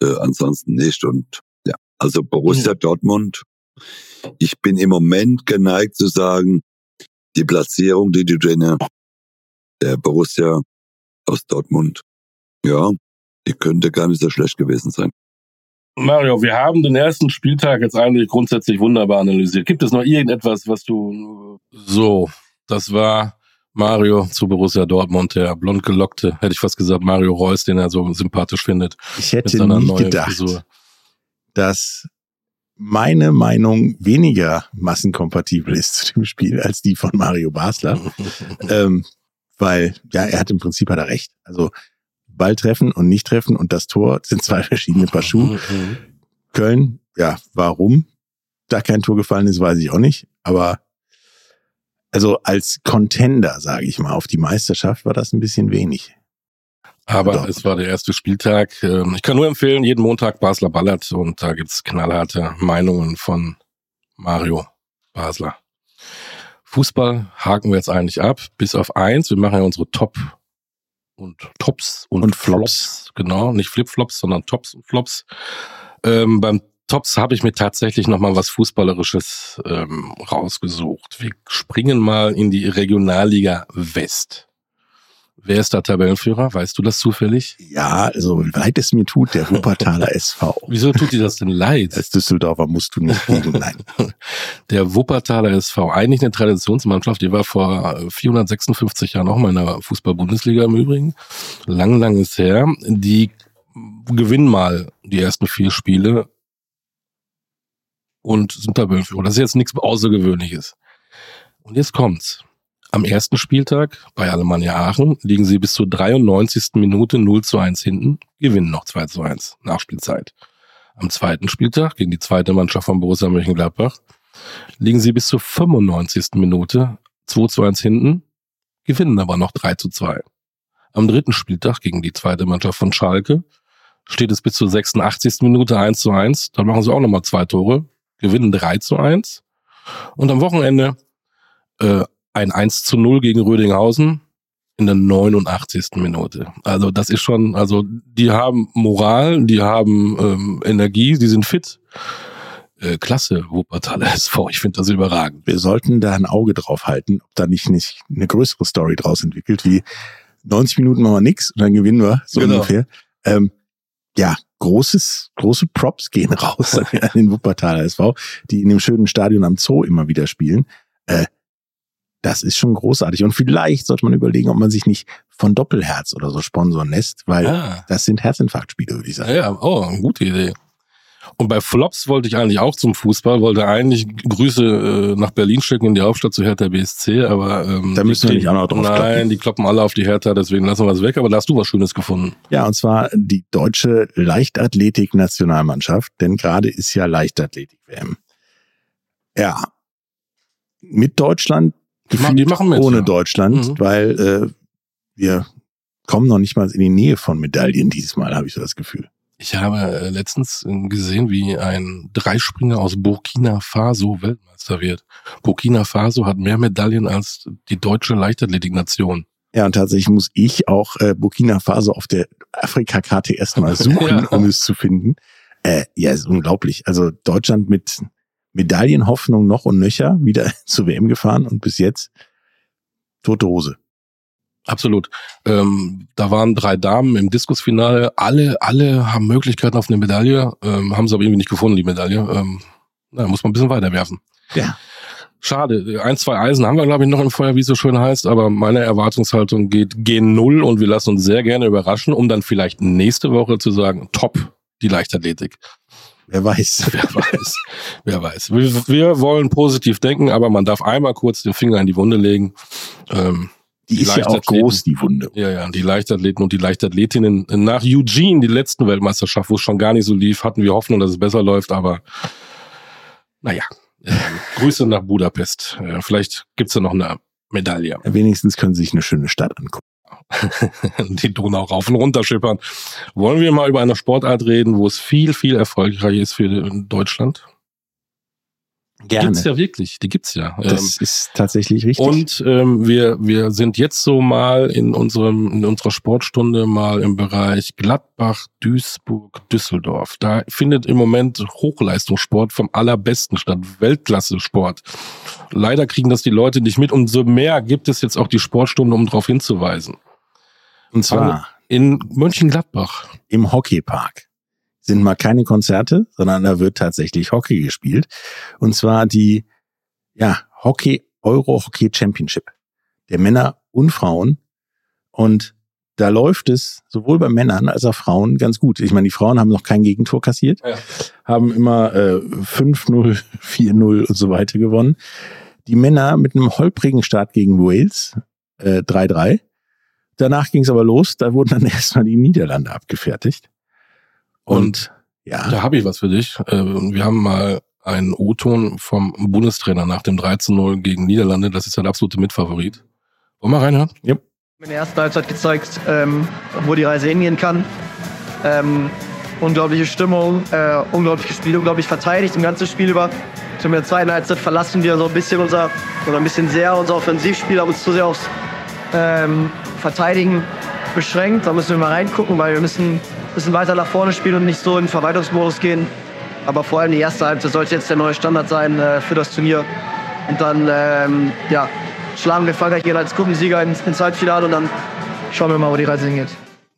Äh, ansonsten nicht. Und ja, also Borussia mhm. Dortmund ich bin im Moment geneigt zu sagen, die Platzierung, die du drin, der Borussia aus Dortmund, ja, die könnte gar nicht so schlecht gewesen sein. Mario, wir haben den ersten Spieltag jetzt eigentlich grundsätzlich wunderbar analysiert. Gibt es noch irgendetwas, was du so, das war Mario zu Borussia Dortmund, der blond gelockte, hätte ich fast gesagt, Mario Reus, den er so sympathisch findet. Ich hätte nie gedacht, Frisur. dass meine Meinung weniger massenkompatibel ist zu dem Spiel als die von Mario Basler. [LAUGHS] ähm, weil, ja, er hat im Prinzip hat er recht. Also Ball treffen und nicht treffen und das Tor sind zwei verschiedene Paar Schuhe. Köln, ja, warum da kein Tor gefallen ist, weiß ich auch nicht. Aber also als Contender, sage ich mal, auf die Meisterschaft war das ein bisschen wenig. Aber Doch. es war der erste Spieltag. Ähm, ich kann nur empfehlen, jeden Montag Basler Ballert und da gibt's knallharte Meinungen von Mario Basler. Fußball haken wir jetzt eigentlich ab, bis auf eins. Wir machen ja unsere Top und Tops und, und Flops. Flops. Genau, nicht Flipflops, sondern Tops und Flops. Ähm, beim Tops habe ich mir tatsächlich nochmal was Fußballerisches ähm, rausgesucht. Wir springen mal in die Regionalliga West. Wer ist da Tabellenführer? Weißt du das zufällig? Ja, also leid es mir tut, der Wuppertaler [LAUGHS] SV. Wieso tut dir das denn leid? Als Düsseldorfer musst du nicht gegen, nein. [LAUGHS] Der Wuppertaler SV, eigentlich eine Traditionsmannschaft, die war vor 456 Jahren auch mal in der Fußball-Bundesliga im Übrigen. Lang, lang ist her. Die gewinnen mal die ersten vier Spiele und sind Tabellenführer. Das ist jetzt nichts Außergewöhnliches. Und jetzt kommt's. Am ersten Spieltag bei Alemannia Aachen liegen sie bis zur 93. Minute 0 zu 1 hinten, gewinnen noch 2 zu 1, Nachspielzeit. Am zweiten Spieltag gegen die zweite Mannschaft von Borussia Mönchengladbach liegen sie bis zur 95. Minute 2 zu 1 hinten, gewinnen aber noch 3 zu 2. Am dritten Spieltag gegen die zweite Mannschaft von Schalke steht es bis zur 86. Minute 1 zu 1, dann machen sie auch nochmal zwei Tore, gewinnen 3 zu 1 und am Wochenende äh, ein 1 zu 0 gegen Rödinghausen in der 89. Minute. Also das ist schon, also die haben Moral, die haben ähm, Energie, die sind fit. äh, klasse, Wuppertaler SV. Ich finde das überragend. Wir sollten da ein Auge drauf halten, ob da nicht, nicht eine größere Story draus entwickelt, wie 90 Minuten machen wir nix und dann gewinnen wir, so genau. ungefähr. Ähm, ja, großes, große Props gehen raus [LAUGHS] an den Wuppertaler SV, die in dem schönen Stadion am Zoo immer wieder spielen. Äh, das ist schon großartig. Und vielleicht sollte man überlegen, ob man sich nicht von Doppelherz oder so sponsoren lässt, weil ah. das sind Herzinfarktspiele, würde ich sagen. Ja, oh, gute Idee. Und bei Flops wollte ich eigentlich auch zum Fußball, wollte eigentlich Grüße äh, nach Berlin schicken in die Hauptstadt zu Hertha BSC, aber ähm, da müssen wir nicht auch noch drauf Nein, kloppen. die kloppen alle auf die Hertha, deswegen lassen wir es weg, aber da hast du was Schönes gefunden. Ja, und zwar die deutsche Leichtathletik-Nationalmannschaft, denn gerade ist ja Leichtathletik-WM. Ja, mit Deutschland, die, machen, die machen mit, ohne ja. Deutschland, mhm. weil äh, wir kommen noch nicht mal in die Nähe von Medaillen dieses Mal, habe ich so das Gefühl. Ich habe äh, letztens äh, gesehen, wie ein Dreispringer aus Burkina Faso Weltmeister wird. Burkina Faso hat mehr Medaillen als die deutsche Leichtathletiknation. Ja, und tatsächlich muss ich auch äh, Burkina Faso auf der Afrika-Karte erstmal [LAUGHS] suchen, ja. um es zu finden. Äh, ja, ist unglaublich. Also Deutschland mit Medaillenhoffnung noch und nöcher wieder [LAUGHS] zur WM gefahren und bis jetzt tote Hose. Absolut. Ähm, da waren drei Damen im Diskusfinale. Alle, alle haben Möglichkeiten auf eine Medaille, ähm, haben sie aber irgendwie nicht gefunden, die Medaille. Ähm, na, muss man ein bisschen weiterwerfen. Ja. Schade. Ein, zwei Eisen haben wir, glaube ich, noch im Feuer, wie es so schön heißt, aber meine Erwartungshaltung geht gen Null und wir lassen uns sehr gerne überraschen, um dann vielleicht nächste Woche zu sagen, top, die Leichtathletik. Wer weiß. [LAUGHS] Wer weiß. Wer weiß. Wir, wir wollen positiv denken, aber man darf einmal kurz den Finger in die Wunde legen. Ähm, die, die ist ja auch groß, die Wunde. Ja, ja, die Leichtathleten und die Leichtathletinnen nach Eugene, die letzten Weltmeisterschaft, wo es schon gar nicht so lief, hatten wir Hoffnung, dass es besser läuft, aber naja, äh, Grüße nach Budapest. Äh, vielleicht gibt's da noch eine Medaille. Ja, wenigstens können Sie sich eine schöne Stadt angucken. [LAUGHS] die Donau rauf und runter schippern. Wollen wir mal über eine Sportart reden, wo es viel, viel erfolgreicher ist für Deutschland? Gerne. Gibt's ja wirklich, die gibt's ja. Das ähm, ist tatsächlich richtig. Und ähm, wir wir sind jetzt so mal in unserem in unserer Sportstunde mal im Bereich Gladbach, Duisburg, Düsseldorf. Da findet im Moment Hochleistungssport vom allerbesten statt, Weltklasse-Sport. Leider kriegen das die Leute nicht mit. Umso mehr gibt es jetzt auch die Sportstunde, um darauf hinzuweisen. Und zwar in Mönchengladbach im Hockeypark sind mal keine Konzerte, sondern da wird tatsächlich Hockey gespielt. Und zwar die, ja, Hockey, Euro Hockey Championship der Männer und Frauen. Und da läuft es sowohl bei Männern als auch Frauen ganz gut. Ich meine, die Frauen haben noch kein Gegentor kassiert, ja. haben immer äh, 5-0, 4-0 [LAUGHS] und so weiter gewonnen. Die Männer mit einem holprigen Start gegen Wales, äh, 3-3. Danach ging es aber los, da wurden dann [LAUGHS] erstmal die Niederlande abgefertigt. Und, ja. Da habe ich was für dich. Äh, wir haben mal einen O-Ton vom Bundestrainer nach dem 13-0 gegen Niederlande. Das ist der absolute Mitfavorit. Wollen wir reinhören? Ja. In der ersten Halbzeit gezeigt, ähm, wo die Reise hingehen kann. Ähm, unglaubliche Stimmung, äh, unglaubliches Spiel, unglaublich verteidigt im ganzen Spiel über. In der zweiten Halbzeit verlassen wir so ein bisschen unser, oder ein bisschen sehr unser Offensivspiel, haben uns zu sehr aufs ähm, Verteidigen beschränkt. Da müssen wir mal reingucken, weil wir müssen bisschen weiter nach vorne spielen und nicht so in Verwaltungsmodus gehen. Aber vor allem die erste Halbzeit sollte jetzt der neue Standard sein äh, für das Turnier. Und dann ähm, ja, schlagen wir Frankreich gehen als Gruppensieger ins, ins Halbfinale und dann schauen wir mal, wo die Reise hingeht.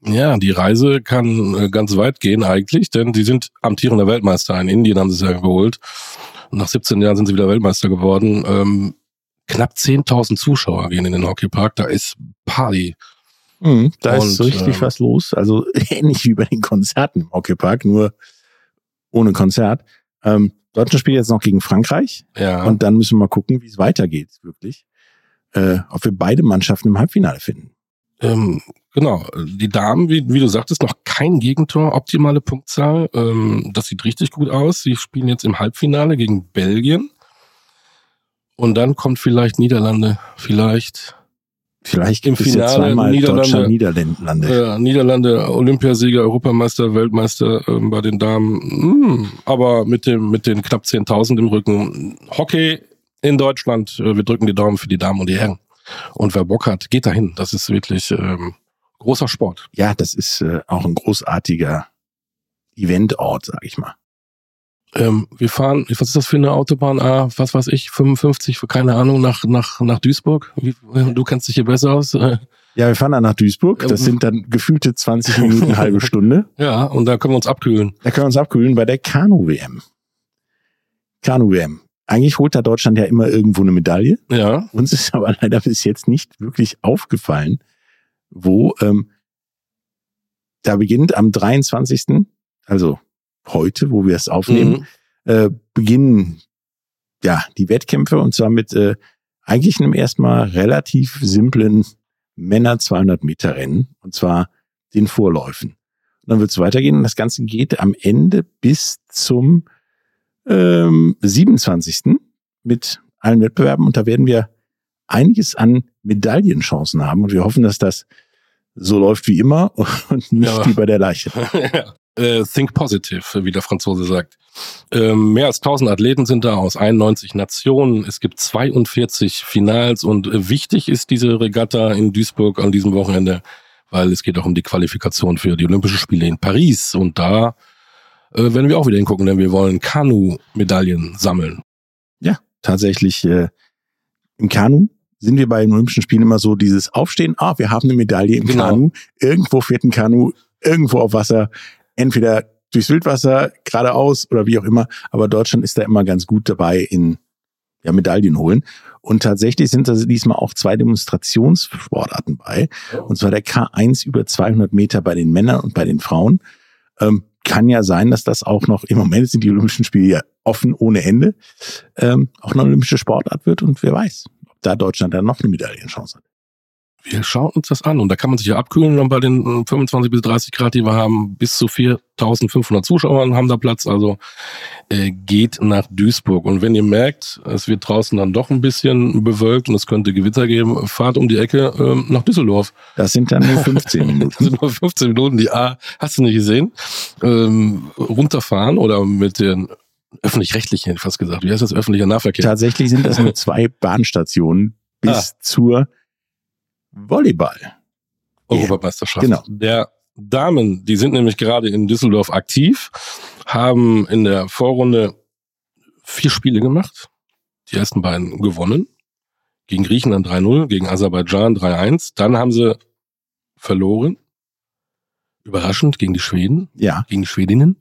Ja, die Reise kann äh, ganz weit gehen eigentlich, denn sie sind amtierender Weltmeister. In Indien haben sie es ja geholt. Nach 17 Jahren sind sie wieder Weltmeister geworden. Ähm, knapp 10.000 Zuschauer gehen in den Hockeypark. Da ist Party. Mhm, da und, ist so richtig ähm, was los. Also [LAUGHS] ähnlich wie bei den Konzerten im Hockeypark, nur ohne Konzert. Ähm, Deutschland spielt jetzt noch gegen Frankreich. Ja. Und dann müssen wir mal gucken, wie es weitergeht, wirklich. Äh, ob wir beide Mannschaften im Halbfinale finden. Ähm, genau. Die Damen, wie, wie, du sagtest, noch kein Gegentor, optimale Punktzahl. Ähm, das sieht richtig gut aus. Sie spielen jetzt im Halbfinale gegen Belgien. Und dann kommt vielleicht Niederlande, vielleicht Vielleicht gibt Im es Finale, ja zweimal Niederlande, Niederlande. Ja, Niederlande, Olympiasieger, Europameister, Weltmeister äh, bei den Damen. Hm, aber mit dem mit den knapp 10.000 im Rücken. Hockey in Deutschland. Äh, wir drücken die Daumen für die Damen und die Herren. Und wer Bock hat, geht dahin. Das ist wirklich ähm, großer Sport. Ja, das ist äh, auch ein großartiger Eventort, sag ich mal. Ähm, wir fahren, was ist das für eine Autobahn? Ah, was weiß ich, 55, keine Ahnung, nach, nach, nach Duisburg. Wie, du kennst dich hier besser aus. Ja, wir fahren dann nach Duisburg. Das sind dann gefühlte 20 Minuten, halbe [LAUGHS] Stunde. Ja, und da können wir uns abkühlen. Da können wir uns abkühlen bei der Kanu-WM. Kanu-WM. Eigentlich holt da Deutschland ja immer irgendwo eine Medaille. Ja. Uns ist aber leider bis jetzt nicht wirklich aufgefallen, wo ähm, da beginnt am 23., also heute, wo wir es aufnehmen, Mhm. äh, beginnen ja die Wettkämpfe und zwar mit äh, eigentlich einem erstmal relativ simplen Männer 200 Meter Rennen und zwar den Vorläufen. Und dann wird es weitergehen und das Ganze geht am Ende bis zum ähm, 27. mit allen Wettbewerben und da werden wir einiges an Medaillenchancen haben und wir hoffen, dass das so läuft wie immer [LAUGHS] und nicht Ja. wie bei der Leiche. [LAUGHS] ja. Äh, Think positive, wie der Franzose sagt. Ähm, mehr als 1000 Athleten sind da aus 91 Nationen. Es gibt 42 Finals und äh, wichtig ist diese Regatta in Duisburg an diesem Wochenende, weil es geht auch um die Qualifikation für die Olympischen Spiele in Paris und da äh, werden wir auch wieder hingucken, denn wir wollen Kanu-Medaillen sammeln. tatsächlich äh, im Kanu sind wir bei den Olympischen Spielen immer so dieses Aufstehen, ah, wir haben eine Medaille im Genau. Kanu, irgendwo fährt ein Kanu, irgendwo auf Wasser, entweder durchs Wildwasser, geradeaus oder wie auch immer, aber Deutschland ist da immer ganz gut dabei in ja, Medaillen holen. Und tatsächlich sind da diesmal auch zwei Demonstrationssportarten bei. Und zwar der K1 über 200 Meter bei den Männern und bei den Frauen. Ähm, kann ja sein, dass das auch noch, im Moment sind die Olympischen Spiele ja offen ohne Ende, ähm, auch eine olympische Sportart wird und wer weiß, ob da Deutschland dann noch eine Medaillenchance hat. Wir schauen uns das an und da kann man sich ja abkühlen und bei den äh, 25 bis 30 Grad, die wir haben, bis zu 4500 Zuschauer haben da Platz. Also äh, geht nach Duisburg. Und wenn ihr merkt, es wird draußen dann doch ein bisschen bewölkt und es könnte Gewitter geben, fahrt um die Ecke ähm, nach Düsseldorf. Das sind dann nur 15 [LAUGHS] Das Minuten. sind nur 15 Minuten, die A, hast du nicht gesehen, ähm, runterfahren oder mit den öffentlich-rechtlichen, fast gesagt. Wie heißt das? Öffentlicher Nahverkehr. Tatsächlich sind das nur [LAUGHS] zwei Bahnstationen bis Ah. zur Volleyball. Europameisterschaft. Genau. Der Damen, die sind nämlich gerade in Düsseldorf aktiv, haben in der Vorrunde vier Spiele gemacht, die ersten beiden gewonnen, gegen Griechenland 3-0, gegen Aserbaidschan 3-1, dann haben sie verloren, überraschend gegen die Schweden, Ja, gegen die Schwedinnen.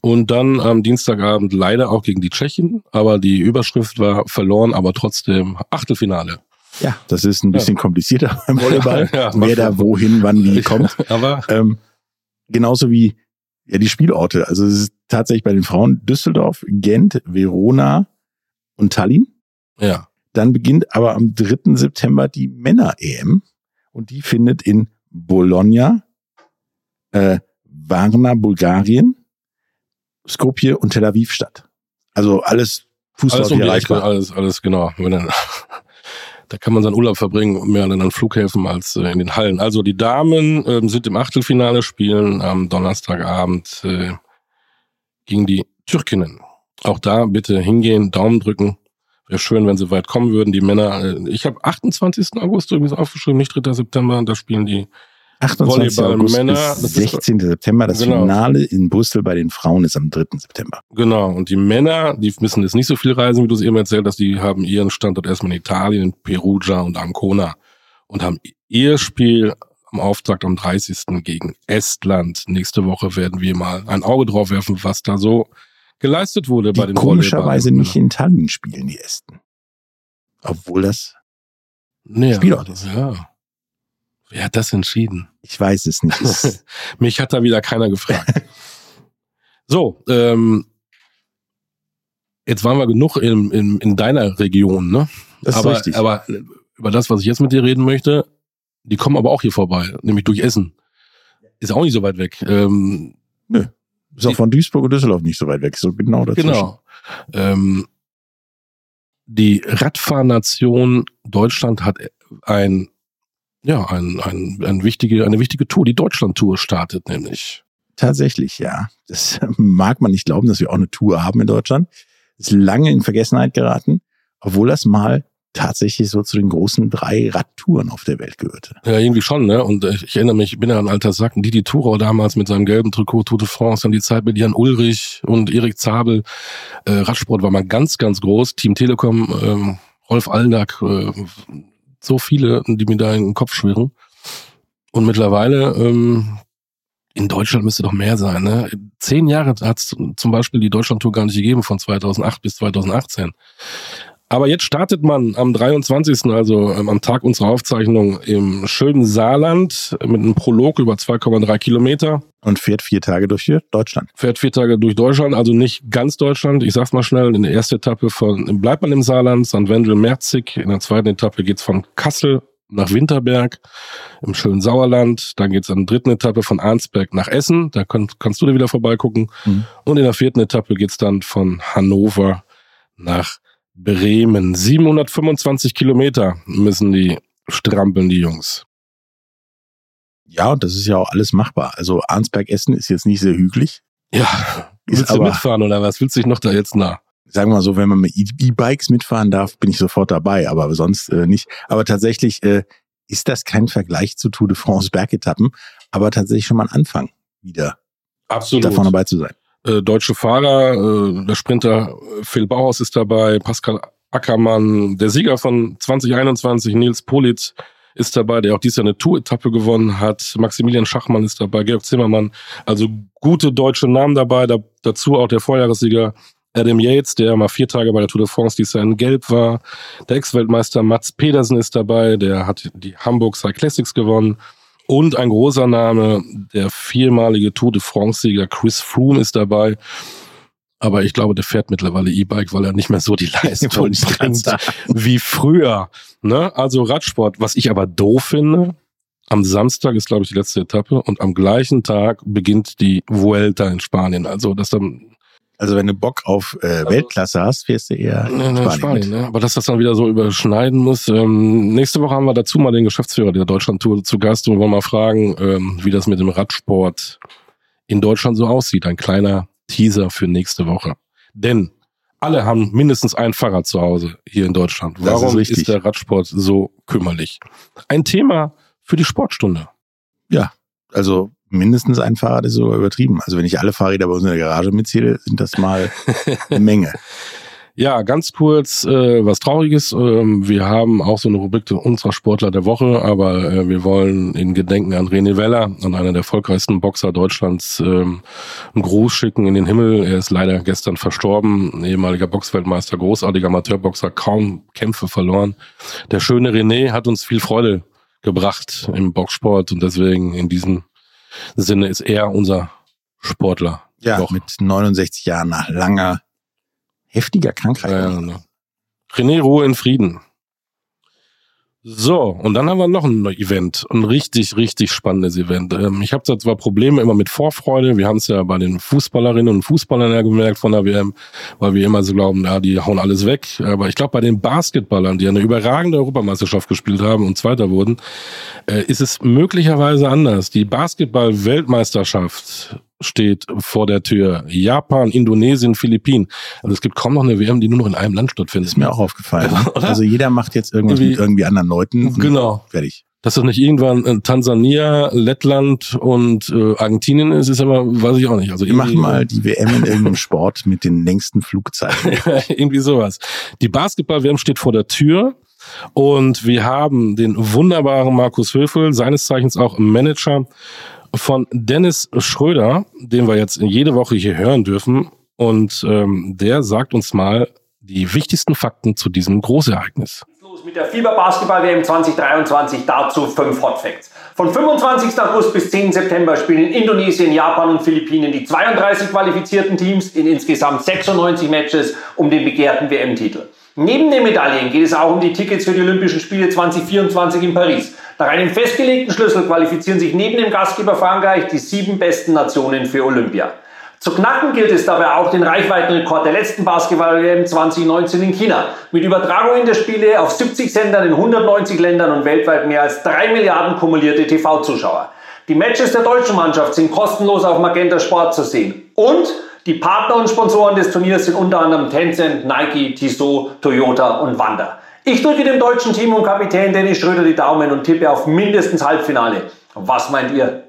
Und dann am Dienstagabend leider auch gegen die Tschechen, aber die Überschrift war verloren, aber trotzdem Achtelfinale. Ja, das ist ein bisschen komplizierter beim Volleyball. Ja, wer da wohin, wann, wie [LAUGHS] kommt. Aber Ähm, genauso wie ja, die Spielorte. Also es ist tatsächlich bei den Frauen Düsseldorf, Gent, Verona und Tallinn. ja, Dann beginnt aber am 3. September die Männer-EM und die findet in Bologna, äh, Varna, Bulgarien, Skopje und Tel Aviv statt. Also alles Fußball alles um die Ecke, alles, alles genau. Da kann man seinen Urlaub verbringen, mehr an den Flughäfen als äh, in den Hallen. Also die Damen ähm, sind im Achtelfinale, spielen am Donnerstagabend äh, gegen die Türkinnen. Auch da bitte hingehen, Daumen drücken. Wäre schön, wenn sie weit kommen würden. Die Männer, äh, ich habe 28. August übrigens aufgeschrieben, nicht 3. September, da spielen die 28. Volleyball August Männer, bis das ist- 16. September. Das Genau. Finale in Brüssel bei den Frauen ist am 3. September. Genau, und die Männer, die müssen jetzt nicht so viel reisen, wie du es eben erzählt hast, die haben ihren Standort erstmal in Italien, in Perugia und Ancona und haben ihr Spiel am Auftakt am 30. gegen Estland. Nächste Woche werden wir mal ein Auge drauf werfen, was da so geleistet wurde bei Die den komischerweise nicht in Tallinn spielen, die Ästen. Obwohl das, nee, Spielort ist. Ja. Wer hat das entschieden? ich weiß es nicht. [LAUGHS] Mich hat da wieder keiner gefragt. [LAUGHS] so, ähm, jetzt waren wir genug in, in, in deiner Region, ne? Das ist aber, richtig. aber über das, was ich jetzt mit dir reden möchte, die kommen aber auch hier vorbei, nämlich durch Essen. Ist auch nicht so weit weg. Ähm, ist auch von Duisburg und Düsseldorf nicht so weit weg. So genau dazwischen. genau. Ähm, die Radfahrnation Deutschland hat ein, ja, ein, ein, ein wichtige, eine wichtige Tour. Die Deutschland-Tour startet nämlich. Tatsächlich, ja. Das [LAUGHS] mag man nicht glauben, dass wir auch eine Tour haben in Deutschland. Ist lange in Vergessenheit geraten, obwohl das mal tatsächlich so zu den großen drei Radtouren auf der Welt gehörte. Ja, irgendwie schon, ne? Und äh, ich erinnere mich, ich bin ja ein alter Sack, Didi Thurau damals mit seinem gelben Trikot Tour de France, dann die Zeit mit Jan Ulrich und Erik Zabel. Äh, Radsport war mal ganz, ganz groß. Team Telekom, ähm, Rolf Aldag, äh, so viele, die mir da in den Kopf schwirren. Und mittlerweile, ähm, in Deutschland müsste doch mehr sein. Ne? Zehn Jahre hat es zum Beispiel die Deutschlandtour gar nicht gegeben, von 2008 bis 2018. Aber jetzt startet man am 23., also ähm, am Tag unserer Aufzeichnung im schönen Saarland mit einem Prolog über 2,3 Kilometer. Und fährt vier Tage durch Deutschland. Fährt vier Tage durch Deutschland, also nicht ganz Deutschland. Ich sag's mal schnell, in der ersten Etappe von, bleibt man im Saarland, St. Wendel, Merzig. In der zweiten Etappe geht's von Kassel nach Winterberg im schönen Sauerland. Dann geht's an der dritten Etappe von Arnsberg nach Essen. Da kann, kannst du da wieder vorbeigucken. Mhm. Und in der vierten Etappe geht's dann von Hannover nach Bremen. 725 Kilometer müssen die strampeln, die Jungs. Ja, und das ist ja auch alles machbar. Also Arnsberg-Essen ist jetzt nicht sehr hügelig. Ja, willst du mitfahren oder was? Willst du dich noch da jetzt nach? Sagen wir mal so, wenn man mit E-Bikes mitfahren darf, bin ich sofort dabei, aber sonst äh, nicht. Aber tatsächlich äh, ist das kein Vergleich zu Tour de France Bergetappen, aber tatsächlich schon mal ein Anfang wieder Absolut. davon dabei zu sein äh, deutsche Fahrer. Äh, der Sprinter Phil Bauhaus ist dabei, Pascal Ackermann, der Sieger von 2021, Nils Politz, ist dabei, der auch dieses Jahr eine Tour-Etappe gewonnen hat. Maximilian Schachmann ist dabei, Georg Zimmermann. Also gute deutsche Namen dabei. Da, dazu auch der Vorjahressieger Adam Yates, der mal vier Tage bei der Tour de France dieses Jahr in Gelb war. Der Ex-Weltmeister Mats Pedersen ist dabei, der hat die Hamburg Cyclassics gewonnen. Und ein großer Name, der viermalige Tour de France-Sieger Chris Froome ist dabei. Aber ich glaube, der fährt mittlerweile E-Bike, weil er nicht mehr so die [LAUGHS] Leistung bringt wie früher. Ne? Also Radsport, was ich aber doof finde, am Samstag ist, glaube ich, die letzte Etappe und am gleichen Tag beginnt die Vuelta in Spanien. Also, dass dann also wenn du Bock auf äh, also, Weltklasse hast, fährst du eher ne, ne, Spanien. Spanien ne? Aber dass das dann wieder so überschneiden muss. Ähm, nächste Woche haben wir dazu mal den Geschäftsführer der Deutschlandtour zu Gast und wollen mal fragen, ähm, wie das mit dem Radsport in Deutschland so aussieht. Ein kleiner Teaser für nächste Woche. Denn alle haben mindestens ein Fahrrad zu Hause hier in Deutschland. Warum ist, ist der Radsport so kümmerlich? Ein Thema für die Sportstunde. Ja, also mindestens ein Fahrrad ist sogar übertrieben. Also wenn ich alle Fahrräder bei uns in der Garage mitzähle, sind das mal [LAUGHS] eine Menge. Ja, ganz kurz äh, was Trauriges. Ähm, wir haben auch so eine Rubrik unserer Sportler der Woche, aber äh, wir wollen in Gedenken an René Weller, an einer der erfolgreichsten Boxer Deutschlands, ähm, einen Gruß schicken in den Himmel. Er ist leider gestern verstorben, ehemaliger Boxweltmeister, großartiger Amateurboxer, kaum Kämpfe verloren. Der schöne René hat uns viel Freude gebracht im Boxsport und deswegen in diesem Sinne ist er unser Sportler. Ja, Doch. mit 69 Jahren nach langer, heftiger Krankheit. Ja, ja, ja. René Ruhe in Frieden. So, und dann haben wir noch ein Event, ein richtig, richtig spannendes Event. Ähm, ich habe da zwar Probleme immer mit Vorfreude, wir haben es ja bei den Fußballerinnen und Fußballern ja gemerkt von der WM, weil wir immer so glauben, ja, die hauen alles weg. Aber ich glaube, bei den Basketballern, die eine überragende Europameisterschaft gespielt haben und Zweiter wurden, äh, ist es möglicherweise anders. Die Basketball-Weltmeisterschaft steht vor der Tür. Japan, Indonesien, Philippinen. Also es gibt kaum noch eine WM, die nur noch in einem Land stattfindet. Ist mir auch aufgefallen. also jeder macht jetzt irgendwas irgendwie, mit irgendwie anderen Leuten. Genau. Fertig. Dass das nicht irgendwann äh, Tansania, Lettland und äh, Argentinien ist, ist aber, weiß ich auch nicht. Also Wir machen mal die WM in irgendeinem [LAUGHS] Sport mit den längsten Flugzeiten. [LAUGHS] irgendwie sowas. Die Basketball-WM steht vor der Tür. Und wir haben den wunderbaren Markus Höfel, seines Zeichens auch Manager von Dennis Schröder, den wir jetzt jede Woche hier hören dürfen. Und ähm, der sagt uns mal die wichtigsten Fakten zu diesem Großereignis. Los mit der FIBA Basketball WM 2023, dazu fünf Hot Facts. Von 25. August bis 10. September spielen in Indonesien, Japan und Philippinen die 32 qualifizierten Teams in insgesamt 96 Matches um den begehrten WM-Titel. Neben den Medaillen geht es auch um die Tickets für die Olympischen Spiele 2024 in Paris. Nach einem festgelegten Schlüssel qualifizieren sich neben dem Gastgeber Frankreich die sieben besten Nationen für Olympia. Zu knacken gilt es dabei auch den Reichweitenrekord der letzten Basketball-WM 2019 in China. Mit Übertragungen der Spiele auf 70 Sendern in 190 Ländern und weltweit mehr als 3 Milliarden kumulierte TV-Zuschauer. Die Matches der deutschen Mannschaft sind kostenlos auf Magenta Sport zu sehen. Und Die Partner und Sponsoren des Turniers sind unter anderem Tencent, Nike, Tissot, Toyota und Wanda. Ich drücke dem deutschen Team und Kapitän Dennis Schröder die Daumen und tippe auf mindestens Halbfinale. Was meint ihr?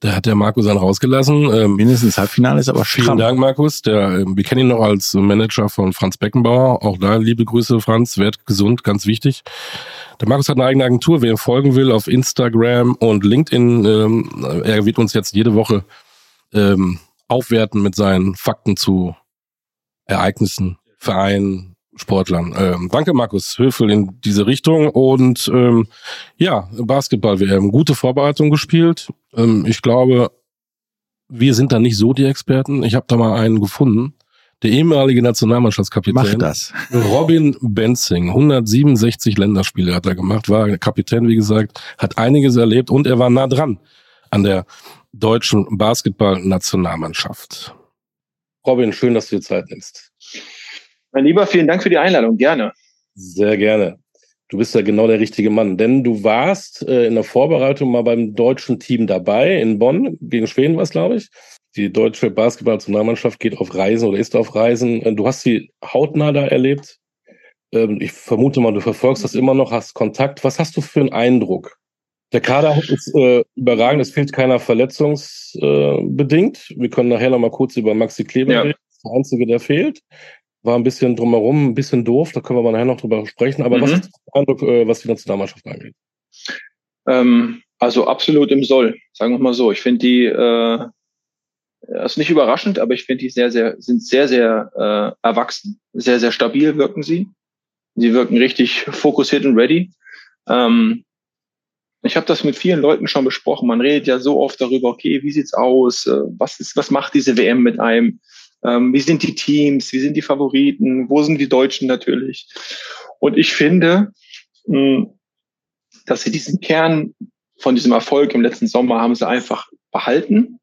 Da hat der Markus dann rausgelassen. Ähm, Mindestens Halbfinale ist aber Vielen stramm. Dank, Markus. Der, ähm, wir kennen ihn noch als Manager von Franz Beckenbauer. Auch da liebe Grüße, Franz. Werd gesund, ganz wichtig. Der Markus hat eine eigene Agentur. Wer ihm folgen will auf Instagram und LinkedIn, ähm, er wird uns jetzt jede Woche ähm, aufwerten mit seinen Fakten zu Ereignissen, Vereinen, Sportlern. Ähm, danke, Markus Höfel, in diese Richtung. Und ähm, ja, Basketball, wir haben gute Vorbereitung gespielt. Ähm, ich glaube, wir sind da nicht so die Experten. Ich habe da mal einen gefunden. Der ehemalige Nationalmannschaftskapitän. Macht das. Robin Benzing. 167 Länderspiele hat er gemacht, war Kapitän, wie gesagt, hat einiges erlebt und er war nah dran an der deutschen Basketball-Nationalmannschaft. Robin, schön, dass du dir Zeit nimmst. Mein Lieber, vielen Dank für die Einladung. Gerne. Sehr gerne. Du bist ja genau der richtige Mann, denn du warst äh, in der Vorbereitung mal beim deutschen Team dabei in Bonn gegen Schweden, was glaube ich. Die deutsche Basketball-Nationalmannschaft geht auf Reisen oder ist auf Reisen. Äh, du hast sie hautnah da erlebt. Ähm, ich vermute mal, du verfolgst das immer noch, hast Kontakt. Was hast du für einen Eindruck? Der Kader ist äh, überragend, es fehlt keiner verletzungsbedingt. Äh, Wir können nachher noch mal kurz über Maxi Kleber ja. reden. Das ist der Einzige, der fehlt war ein bisschen drumherum, ein bisschen doof, da können wir mal nachher noch drüber sprechen. Aber mhm. was ist der Eindruck, äh, was die Nationalmannschaft angeht? Ähm, also absolut im Soll, sagen wir mal so. Ich finde die, äh, das ist nicht überraschend, aber ich finde die sehr, sehr, sind sehr, sehr äh, erwachsen, sehr, sehr stabil wirken sie. Sie wirken richtig fokussiert und ready. Ähm, ich habe das mit vielen Leuten schon besprochen. Man redet ja so oft darüber, okay, wie sieht's aus? Äh, was ist, was macht diese WM mit einem? Ähm, wie sind die Teams? Wie sind die Favoriten? Wo sind die Deutschen natürlich? Und ich finde, dass sie diesen Kern von diesem Erfolg im letzten Sommer haben sie einfach behalten.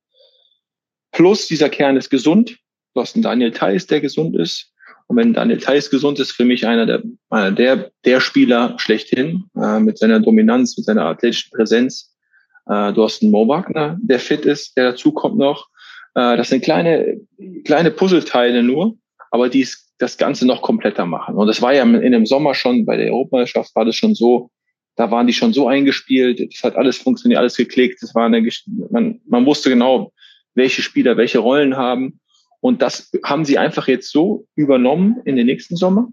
Plus dieser Kern ist gesund. Du hast einen Daniel Theiss, der gesund ist. Und wenn Daniel Theiss gesund ist, für mich einer der, einer der, der Spieler schlechthin, äh, mit seiner Dominanz, mit seiner athletischen Präsenz. Äh, du hast einen Mo Wagner, der fit ist, der dazu kommt noch. Äh, das sind kleine, kleine Puzzleteile nur, aber die das Ganze noch kompletter machen. Und das war ja in dem Sommer schon, bei der Europameisterschaft war das schon so, da waren die schon so eingespielt, das hat alles funktioniert, alles geklickt, das war eine, man, man wusste genau, welche Spieler welche Rollen haben. Und das haben sie einfach jetzt so übernommen in den nächsten Sommer.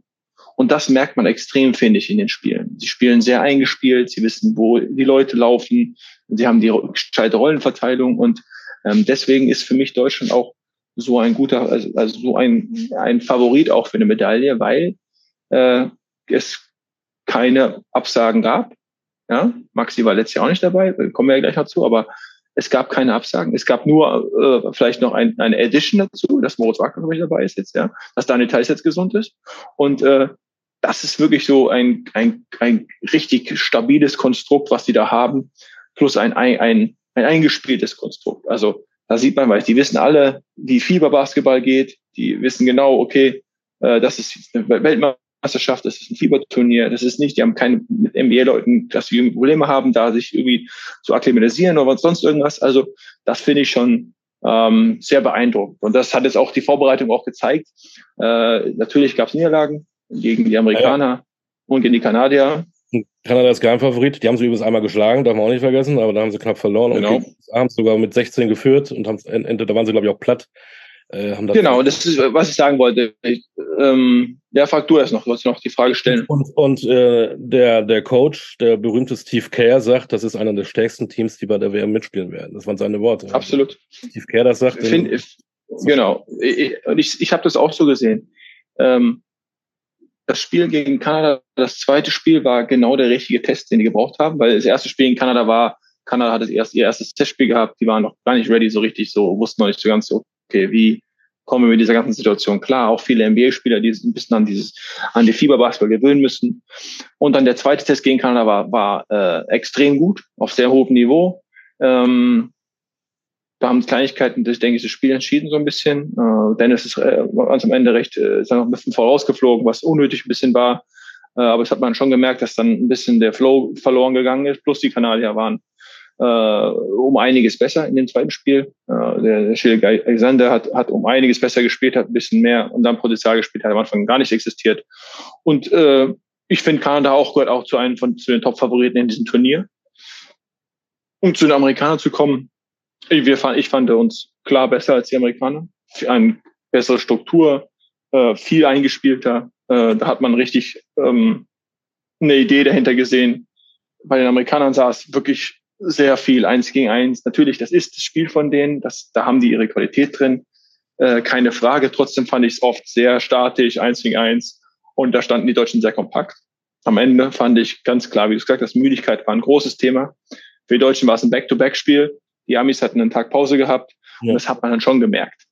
Und das merkt man extrem, finde ich, in den Spielen. Sie spielen sehr eingespielt, sie wissen, wo die Leute laufen, sie haben die gescheite Rollenverteilung und ähm, deswegen ist für mich Deutschland auch so ein guter, also, also so ein, ein Favorit auch für eine Medaille, weil äh, es keine Absagen gab. Ja, Maxi war letztes Jahr auch nicht dabei, kommen wir ja gleich dazu, aber es gab keine Absagen. Es gab nur äh, vielleicht noch ein, eine Edition dazu, dass Moritz Wagner dabei ist jetzt, ja, dass Daniel Theiss jetzt gesund ist. Und äh, das ist wirklich so ein, ein, ein richtig stabiles Konstrukt, was die da haben, plus ein, ein, ein ein eingespieltes Konstrukt. Also da sieht man, weil die wissen alle, wie Fieberbasketball geht. Die wissen genau, okay, äh, das ist eine Weltmeisterschaft, das ist ein Fieberturnier, das ist nicht, die haben keine mit NBA-Leuten, dass sie irgendwie Probleme haben, da sich irgendwie zu akklimatisieren oder sonst irgendwas. Also das finde ich schon ähm, sehr beeindruckend. Und das hat jetzt auch die Vorbereitung auch gezeigt. Äh, natürlich gab es Niederlagen gegen die Amerikaner ja. und gegen die Kanadier. Kanada ist Geheimfavorit. Die haben sie übrigens einmal geschlagen, darf man auch nicht vergessen, aber da haben sie knapp verloren genau. und haben sogar mit 16 geführt und haben Ende, da waren sie, glaube ich, auch platt. Äh, haben genau, das ist, was ich sagen wollte. Ich, ähm, ja, frag du erst noch, du noch die Frage stellen. Und, und äh, der, der Coach, der berühmte Steve Kerr, sagt, das ist einer der stärksten Teams, die bei der WM mitspielen werden. Das waren seine Worte. Absolut. Steve Kerr das sagt. Find, ich, genau. Ich, ich, ich habe das auch so gesehen. Ähm, das Spiel gegen Kanada, das zweite Spiel war genau der richtige Test, den die gebraucht haben, weil das erste Spiel in Kanada war, Kanada hat das erst, ihr erstes Testspiel gehabt, die waren noch gar nicht ready so richtig, so wussten noch nicht so ganz so, okay, wie kommen wir mit dieser ganzen Situation klar. Auch viele NBA-Spieler, die ein bisschen an dieses, an die Fieberbasketball gewöhnen müssen. Und dann der zweite Test gegen Kanada war, war äh, extrem gut, auf sehr hohem Niveau. Ähm, da haben Kleinigkeiten, das denke ich, das Spiel entschieden so ein bisschen. Äh, Dennis ist äh, ganz am Ende recht, äh, ist noch ein bisschen vorausgeflogen, was unnötig ein bisschen war. Äh, aber es hat man schon gemerkt, dass dann ein bisschen der Flow verloren gegangen ist. Plus die Kanadier waren äh, um einiges besser in dem zweiten Spiel. Äh, der, der Alexander hat, hat um einiges besser gespielt, hat ein bisschen mehr und dann Potenzial gespielt, hat am Anfang gar nicht existiert. Und äh, ich finde Kanada auch gehört auch zu einem von zu den Top-Favoriten in diesem Turnier. Um zu den Amerikanern zu kommen, ich, wir fand, ich fand uns klar besser als die Amerikaner. Eine bessere Struktur, äh, viel eingespielter. Äh, da hat man richtig ähm, eine Idee dahinter gesehen. Bei den Amerikanern sah es wirklich sehr viel eins gegen eins. Natürlich, das ist das Spiel von denen, das, da haben die ihre Qualität drin, äh, keine Frage. Trotzdem fand ich es oft sehr statisch, eins gegen eins. Und da standen die Deutschen sehr kompakt. Am Ende fand ich ganz klar, wie du gesagt hast, Müdigkeit war ein großes Thema. Für die Deutschen war es ein Back-to-Back-Spiel. Die Amis hatten einen Tag Pause gehabt. Ja. Und das hat man dann schon gemerkt.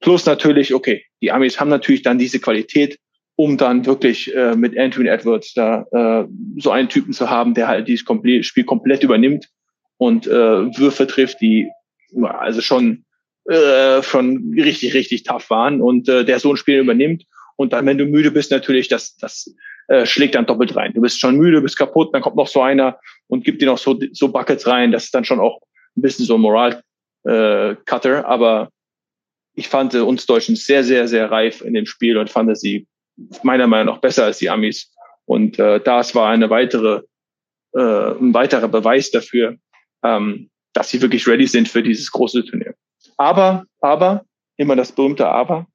Plus natürlich, okay, die Amis haben natürlich dann diese Qualität, um dann wirklich äh, mit Anthony Edwards da äh, so einen Typen zu haben, der halt dieses Spiel komplett übernimmt und äh, Würfe trifft, die also schon äh, schon richtig richtig tough waren und äh, der so ein Spiel übernimmt und dann wenn du müde bist natürlich das das äh, schlägt dann doppelt rein. Du bist schon müde, bist kaputt, dann kommt noch so einer und gibt dir noch so so Buckets rein. Das ist dann schon auch ein bisschen so Moral äh, Cutter, aber ich fand uns Deutschen sehr sehr sehr reif in dem Spiel und fand sie meiner Meinung nach besser als die Amis. Und äh, das war eine weitere, äh, ein weiterer Beweis dafür, ähm, dass sie wirklich ready sind für dieses große Turnier. Aber, aber, immer das berühmte Aber.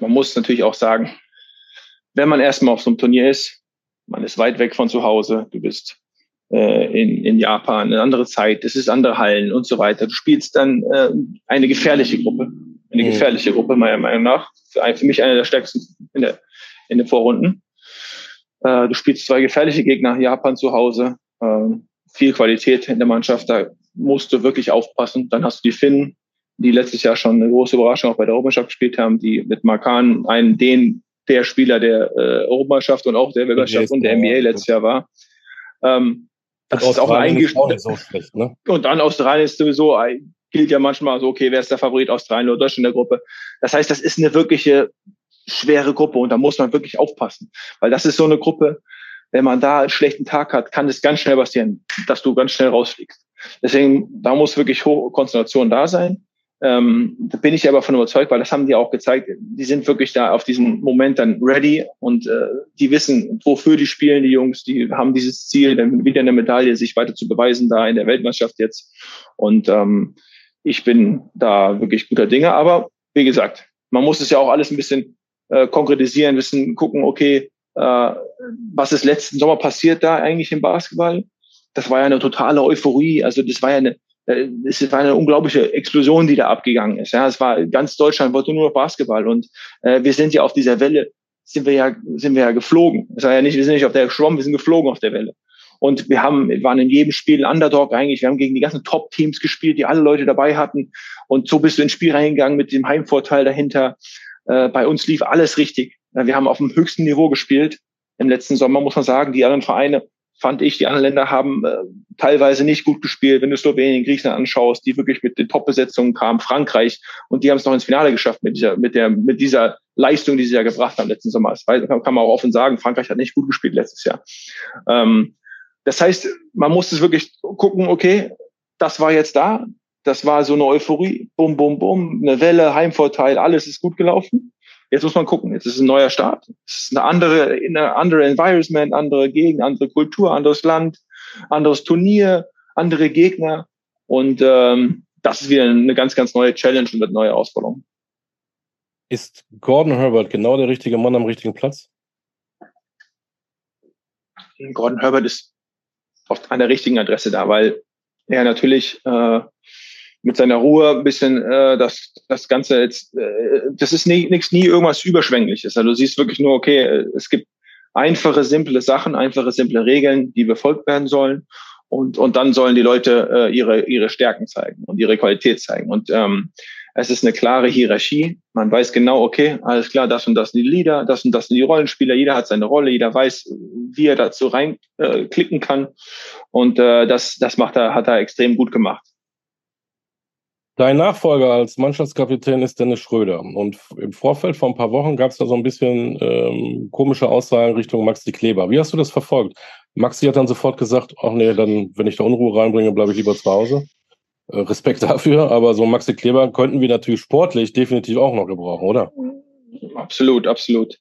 Man muss natürlich auch sagen, wenn man erstmal auf so einem Turnier ist, man ist weit weg von zu Hause, du bist äh, in, in Japan, eine andere Zeit, es ist andere Hallen und so weiter. Du spielst dann äh, eine gefährliche Gruppe, eine mhm. gefährliche Gruppe meiner Meinung nach für, für mich einer der stärksten in, der, in den Vorrunden. Äh, du spielst zwei gefährliche Gegner, Japan zu Hause, äh, viel Qualität in der Mannschaft, da musst du wirklich aufpassen. Dann hast du die Finnen, die letztes Jahr schon eine große Überraschung auch bei der Europameisterschaft gespielt haben, die mit Markan einen den der Spieler der äh, Europameisterschaft und auch der Weltmeisterschaft und der NBA letztes Jahr war. Ähm, das ist auch ein so ne? Und dann Australien ist sowieso gilt ja manchmal so, okay, wer ist der Favorit Australien oder Deutschland in der Gruppe? Das heißt, das ist eine wirkliche schwere Gruppe und da muss man wirklich aufpassen, weil das ist so eine Gruppe, wenn man da einen schlechten Tag hat, kann es ganz schnell passieren, dass du ganz schnell rausfliegst. Deswegen, da muss wirklich hohe Konzentration da sein. Ähm, da bin ich aber von überzeugt, weil das haben die auch gezeigt. Die sind wirklich da auf diesen Moment dann ready und äh, die wissen, wofür die spielen, die Jungs. Die haben dieses Ziel, dann wieder eine Medaille, sich weiter zu beweisen da in der Weltmeisterschaft jetzt. Und ähm, ich bin da wirklich guter Dinge. Aber wie gesagt, man muss es ja auch alles ein bisschen äh, konkretisieren, wissen, gucken, okay, was ist letzten Sommer passiert da eigentlich im Basketball? Das war ja eine totale Euphorie. Also das war ja eine, äh, es war eine unglaubliche Explosion, die da abgegangen ist. Ja, es war ganz Deutschland wollte nur noch Basketball und äh, wir sind ja auf dieser Welle sind wir ja sind wir ja geflogen. Es war ja nicht, wir sind nicht auf der geschwommen, wir sind geflogen auf der Welle. Und wir haben, waren in jedem Spiel ein Underdog eigentlich. Wir haben gegen die ganzen Top-Teams gespielt, die alle Leute dabei hatten. Und so bist du ins Spiel reingegangen mit dem Heimvorteil dahinter. Äh, bei uns lief alles richtig. Wir haben auf dem höchsten Niveau gespielt. Im letzten Sommer muss man sagen, die anderen Vereine, fand ich, die anderen Länder haben äh, teilweise nicht gut gespielt. Wenn du Slowenien, Griechenland anschaust, die wirklich mit den Top-Besetzungen kamen, Frankreich, und die haben es noch ins Finale geschafft mit dieser, mit der, mit dieser Leistung, die sie ja gebracht haben letzten Sommer. Das kann man auch offen sagen, Frankreich hat nicht gut gespielt letztes Jahr. Ähm, das heißt, man muss es wirklich gucken, okay, das war jetzt da, das war so eine Euphorie, bum, bum, bum, eine Welle, Heimvorteil, alles ist gut gelaufen. Jetzt muss man gucken, jetzt ist ein neuer Start, es ist eine andere, eine andere Environment, andere Gegend, andere Kultur, anderes Land, anderes Turnier, andere Gegner und ähm, das ist wieder eine ganz, ganz neue Challenge und eine neue Herausforderung. Ist Gordon Herbert genau der richtige Mann am richtigen Platz? Gordon Herbert ist oft an der richtigen Adresse da, weil er natürlich äh, mit seiner Ruhe ein bisschen äh, das, das Ganze jetzt, äh, das ist nie, nichts, nie irgendwas Überschwängliches. Also du siehst wirklich nur, okay, es gibt einfache, simple Sachen, einfache, simple Regeln, die befolgt werden sollen. Und, und dann sollen die Leute äh, ihre, ihre Stärken zeigen und ihre Qualität zeigen. Und ähm, es ist eine klare Hierarchie. Man weiß genau, okay, alles klar, das und das sind die Leader, das und das sind die Rollenspieler. Jeder hat seine Rolle, jeder weiß, wie er dazu reinklicken äh, kann. Und äh, das, das macht er, hat er extrem gut gemacht. Dein Nachfolger als Mannschaftskapitän ist Dennis Schröder. Und im Vorfeld vor ein paar Wochen gab es da so ein bisschen ähm, komische Aussagen Richtung Maxi Kleber. Wie hast du das verfolgt? Maxi hat dann sofort gesagt, ach nee, dann, wenn ich da Unruhe reinbringe, bleibe ich lieber zu Hause. Äh, Respekt [LAUGHS] dafür, aber so Maxi Kleber könnten wir natürlich sportlich definitiv auch noch gebrauchen, oder? Absolut, absolut.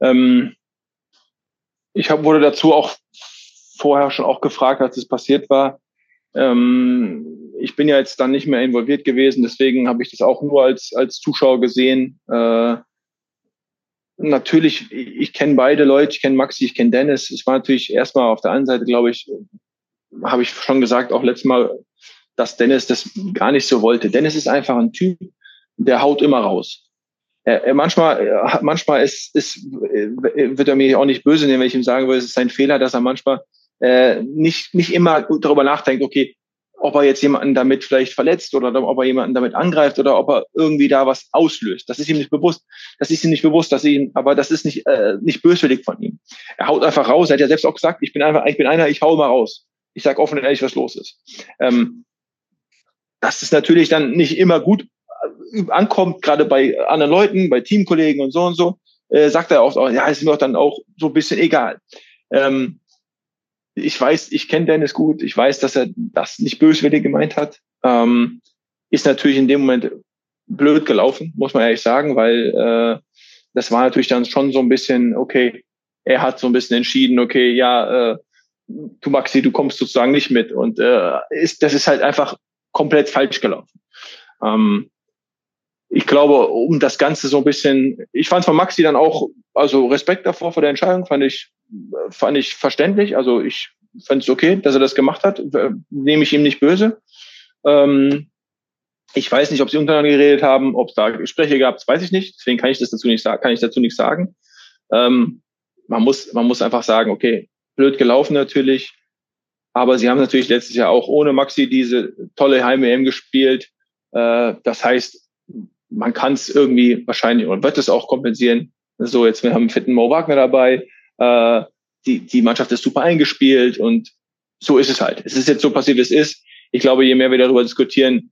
Ähm, ich hab, wurde dazu auch vorher schon auch gefragt, als es passiert war. Ähm, ich bin ja jetzt dann nicht mehr involviert gewesen, deswegen habe ich das auch nur als, als Zuschauer gesehen. Äh, natürlich, ich kenne beide Leute, ich kenne Maxi, ich kenne Dennis. Es war natürlich erstmal auf der einen Seite, glaube ich, habe ich schon gesagt, auch letztes Mal, dass Dennis das gar nicht so wollte. Dennis ist einfach ein Typ, der haut immer raus. Er, er manchmal, er, manchmal ist, ist, wird er mir auch nicht böse nehmen, wenn ich ihm sagen würde, es ist sein Fehler, dass er manchmal äh, nicht, nicht immer darüber nachdenkt, okay, ob er jetzt jemanden damit vielleicht verletzt oder ob er jemanden damit angreift oder ob er irgendwie da was auslöst. Das ist ihm nicht bewusst. Das ist ihm nicht bewusst, dass ihm, aber das ist nicht, äh, nicht böswillig von ihm. Er haut einfach raus. Er hat ja selbst auch gesagt, ich bin einfach, ich bin einer, ich hau mal raus. Ich sage offen und ehrlich, was los ist. Ähm, das ist natürlich dann nicht immer gut äh, ankommt, gerade bei anderen Leuten, bei Teamkollegen und so und so, äh, sagt er auch, ja, ist mir auch dann auch so ein bisschen egal. Ähm, ich weiß, ich kenne Dennis gut, ich weiß, dass er das nicht böswillig gemeint hat. Ähm, ist natürlich in dem Moment blöd gelaufen, muss man ehrlich sagen, weil äh, das war natürlich dann schon so ein bisschen, okay, er hat so ein bisschen entschieden, okay, ja, äh, du Maxi, du kommst sozusagen nicht mit. Und äh, ist, das ist halt einfach komplett falsch gelaufen. Ähm, ich glaube, um das Ganze so ein bisschen, ich fand von Maxi dann auch, also Respekt davor vor der Entscheidung, fand ich, fand ich verständlich. Also ich fand es okay, dass er das gemacht hat. Nehme ich ihm nicht böse. Ähm, ich weiß nicht, ob sie untereinander geredet haben, ob es da Gespräche gab, das weiß ich nicht. Deswegen kann ich das dazu nicht sagen, kann ich dazu nichts sagen. Ähm, man muss, man muss einfach sagen, okay, blöd gelaufen natürlich. Aber sie haben natürlich letztes Jahr auch ohne Maxi diese tolle Heim-EM gespielt. Äh, das heißt, man kann es irgendwie wahrscheinlich und wird es auch kompensieren. So, jetzt wir haben einen fitten Mo Wagner dabei. Äh, die, die Mannschaft ist super eingespielt und so ist es halt. Es ist jetzt so passiert, wie es ist. Ich glaube, je mehr wir darüber diskutieren,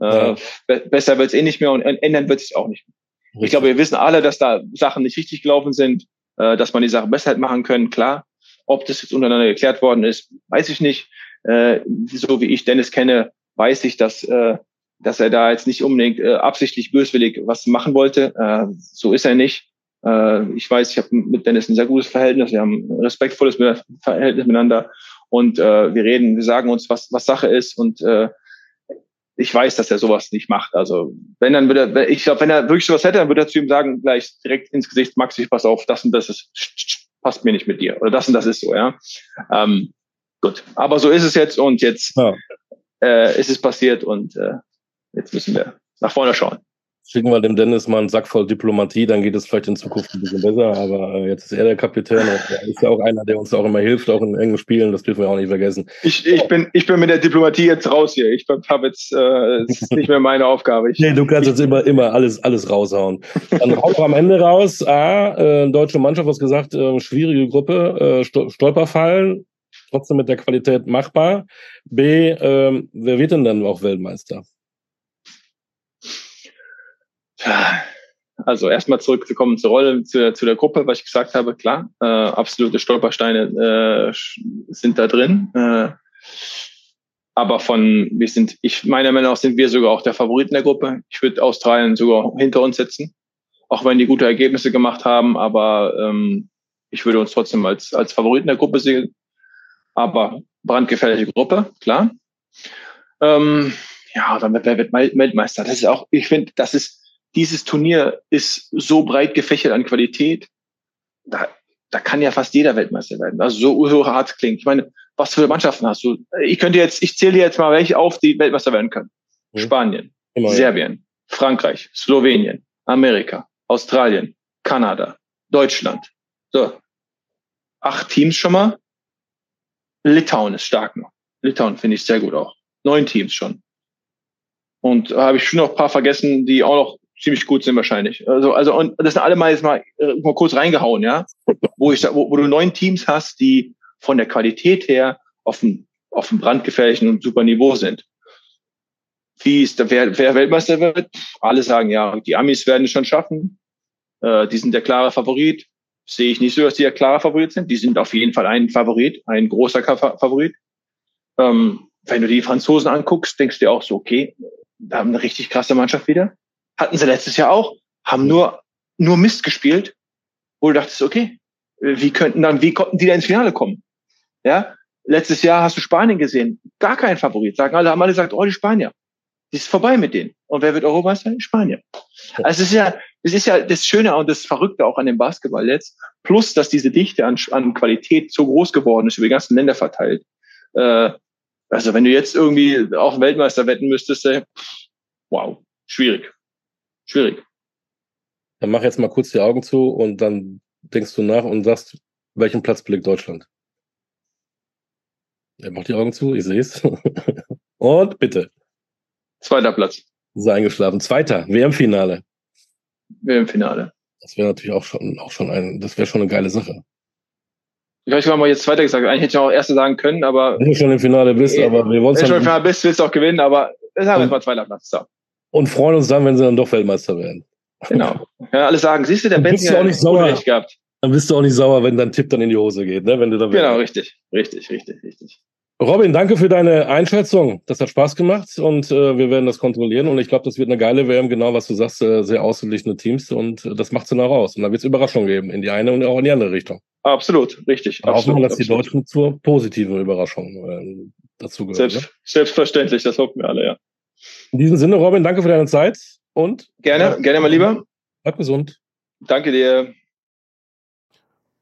äh, be besser wird es eh nicht mehr und ändern wird es auch nicht mehr. Richtig. Ich glaube, wir wissen alle, dass da Sachen nicht richtig gelaufen sind, äh, dass man die Sachen besser hätte machen können, klar. Ob das jetzt untereinander geklärt worden ist, weiß ich nicht. Äh, so wie ich Dennis kenne, weiß ich, dass äh, dass er da jetzt nicht unbedingt äh, absichtlich böswillig was machen wollte. Äh, so ist er nicht. Äh, ich weiß, ich habe mit Dennis ein sehr gutes Verhältnis. Wir haben ein respektvolles Verhältnis miteinander und äh, wir reden, wir sagen uns, was, was Sache ist und äh, ich weiß, dass er sowas nicht macht. Also wenn dann würde er, ich glaube, wenn er wirklich sowas hätte, dann würde er zu ihm sagen, gleich direkt ins Gesicht, Max, ich pass auf, das und das ist, passt mir nicht mit dir. Oder das und das ist so, ja. Ähm, gut. Aber so ist es jetzt und jetzt ja. äh, ist es passiert und äh, jetzt müssen wir nach vorne schauen. Schicken wir dem Dennis mal einen Sack voll Diplomatie, dann geht es vielleicht in Zukunft ein bisschen besser. Aber äh, jetzt ist er der Kapitän und er ist ja auch einer, der uns auch immer hilft, auch in engen Spielen. Das dürfen wir auch nicht vergessen. Ich, ich, bin, ich bin mit der Diplomatie jetzt raus hier. Ich habe jetzt äh, ist nicht mehr meine Aufgabe. Ich, nee, du kannst jetzt immer, immer alles, alles raushauen. Dann hauen wir am Ende raus. A, äh, deutsche Mannschaft, was gesagt, äh, schwierige Gruppe, äh, Stolperfallen, trotzdem mit der Qualität machbar. B, äh, wer wird denn dann auch Weltmeister? Also erstmal zurückzukommen zur Rolle, zu, zu der Gruppe, was ich gesagt habe, klar, äh, absolute Stolpersteine äh, sind da drin. Äh, aber von, wir sind, ich meiner Meinung nach sind wir sogar auch der Favorit in der Gruppe. Ich würde Australien sogar hinter uns setzen, auch wenn die gute Ergebnisse gemacht haben, aber ähm, ich würde uns trotzdem als, als Favorit in der Gruppe sehen. Aber brandgefährliche Gruppe, klar. Ähm, ja, dann wird Weltmeister. Das ist auch, ich finde, das ist dieses Turnier ist so breit gefächert an Qualität, da, da kann ja fast jeder Weltmeister werden. Also so, so hart klingt. Ich meine, was für Mannschaften hast du? Ich könnte jetzt, ich zähle jetzt mal welche auf, die Weltmeister werden können. Mhm. Spanien, Immer, Serbien, ja. Frankreich, Slowenien, Amerika, Australien, Kanada, Deutschland. So. Acht Teams schon mal. Litauen ist stark noch. Litauen finde ich sehr gut auch. Neun Teams schon. Und habe ich schon noch ein paar vergessen, die auch noch ziemlich gut sind wahrscheinlich. Also, also und das sind alle mal jetzt mal, äh, mal kurz reingehauen, ja, wo ich wo, wo du neun Teams hast, die von der Qualität her auf dem auf dem brandgefährlichen und super Niveau sind. wie ist, wer, wer Weltmeister wird. Alle sagen, ja, die Amis werden es schon schaffen. Äh, die sind der klare Favorit. Sehe ich nicht so, dass die der klare Favorit sind. Die sind auf jeden Fall ein Favorit, ein großer Favorit. Ähm, wenn du die Franzosen anguckst, denkst du dir auch so, okay, da haben eine richtig krasse Mannschaft wieder. Hatten sie letztes Jahr auch, haben nur, nur Mist gespielt, wo du dachtest, okay, wie könnten dann, wie konnten die da ins Finale kommen? Ja, letztes Jahr hast du Spanien gesehen, gar kein Favorit. Sagen alle, haben alle gesagt, oh, die Spanier. Die ist vorbei mit denen. Und wer wird Europameister? Spanien. Also es ist ja, es ist ja das Schöne und das Verrückte auch an dem Basketball jetzt. Plus, dass diese Dichte an, an Qualität so groß geworden ist, über die ganzen Länder verteilt. Äh, also wenn du jetzt irgendwie auch Weltmeister wetten müsstest, äh, wow, schwierig. Schwierig. Dann mach jetzt mal kurz die Augen zu und dann denkst du nach und sagst, welchen Platz belegt Deutschland? Er macht die Augen zu, ich sehe es. [LAUGHS] und bitte. Zweiter Platz. Ist eingeschlafen. Zweiter, WM-Finale. WM-Finale. Das wäre natürlich auch schon, auch schon ein, das wäre schon eine geile Sache. Ich weiß, ich habe mal jetzt Zweiter gesagt. Eigentlich hätte ich auch Erste sagen können, aber. Wenn du schon im Finale bist, aber wir wollen es. Wenn du schon im Finale bist, willst du auch gewinnen, aber sagen wir jetzt mal Zweiter Platz. So. Und freuen uns dann, wenn sie dann doch Weltmeister werden. Genau. Ja, alle sagen, siehst du, der Benz hat nicht sauer gehabt. Dann bist du auch nicht sauer, wenn dein Tipp dann in die Hose geht, ne? Wenn du da genau, richtig, richtig, richtig, richtig. Robin, danke für deine Einschätzung. Das hat Spaß gemacht und äh, wir werden das kontrollieren. Und ich glaube, das wird eine geile WM, genau was du sagst, äh, sehr ausgeglichene Teams und äh, das macht sie nach raus. Und da wird es Überraschungen geben, in die eine und auch in die andere Richtung. Absolut, richtig. Aber hoffen wir, dass absolut. die Deutschen zur positiven Überraschung äh, dazu gehören. Selbst, ne? Selbstverständlich, das hoffen wir alle, ja. In diesem Sinne, Robin, danke für deine Zeit und gerne, ja, gerne mal lieber. Bleib gesund. Danke dir.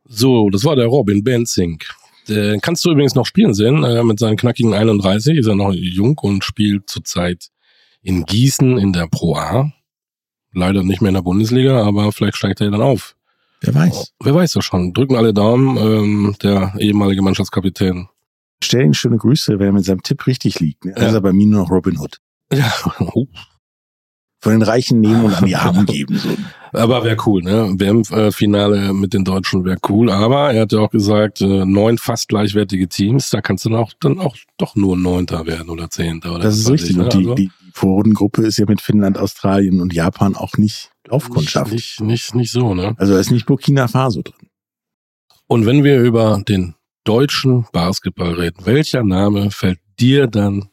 So, das war der Robin Benzing. Den kannst du übrigens noch spielen sehen, äh, mit seinen knackigen 31, ist er noch jung und spielt zurzeit in Gießen in der Pro A. Leider nicht mehr in der Bundesliga, aber vielleicht steigt er dann auf. Wer weiß. Wer weiß ja schon. Drücken alle Daumen, ähm, der ehemalige Mannschaftskapitän. Stell ihm schöne Grüße, wenn er mit seinem Tipp richtig liegt. Ne? Ja. ist er bei mir nur noch Robin Hood. Ja, oh [LAUGHS] von den Reichen nehmen und an die Armen [LAUGHS] geben. So. Aber wäre cool, ne? WM-Finale mit den Deutschen wäre cool. Aber er hat ja auch gesagt, äh, neun fast gleichwertige Teams, da kannst du dann auch, dann auch doch nur Neunter werden oder Zehnter. Oder das ist richtig. Und die, also? die Vorrundengruppe ist ja mit Finnland, Australien und Japan auch nicht Laufkundschaft. Nicht, nicht, nicht so, ne? Also da ist nicht Burkina Faso drin. Und wenn wir über den deutschen Basketball reden, welcher Name fällt dir dann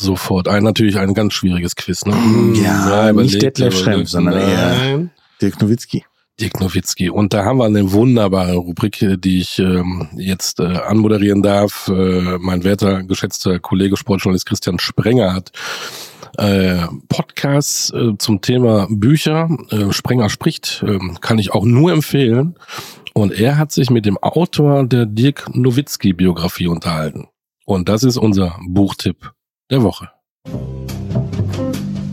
sofort ein. Natürlich ein ganz schwieriges Quiz. Ne? Ja, ja nicht Detlef Schrempf, sondern eher Dirk Nowitzki. Dirk Nowitzki. Und da haben wir eine wunderbare Rubrik, die ich ähm, jetzt äh, anmoderieren darf. Äh, mein werter, geschätzter Kollege Sportjournalist Christian Sprenger hat äh, Podcasts äh, zum Thema Bücher. Äh, Sprenger spricht, äh, kann ich auch nur empfehlen. Und er hat sich mit dem Autor der Dirk Nowitzki Biografie unterhalten. Und das ist unser Buchtipp der Woche.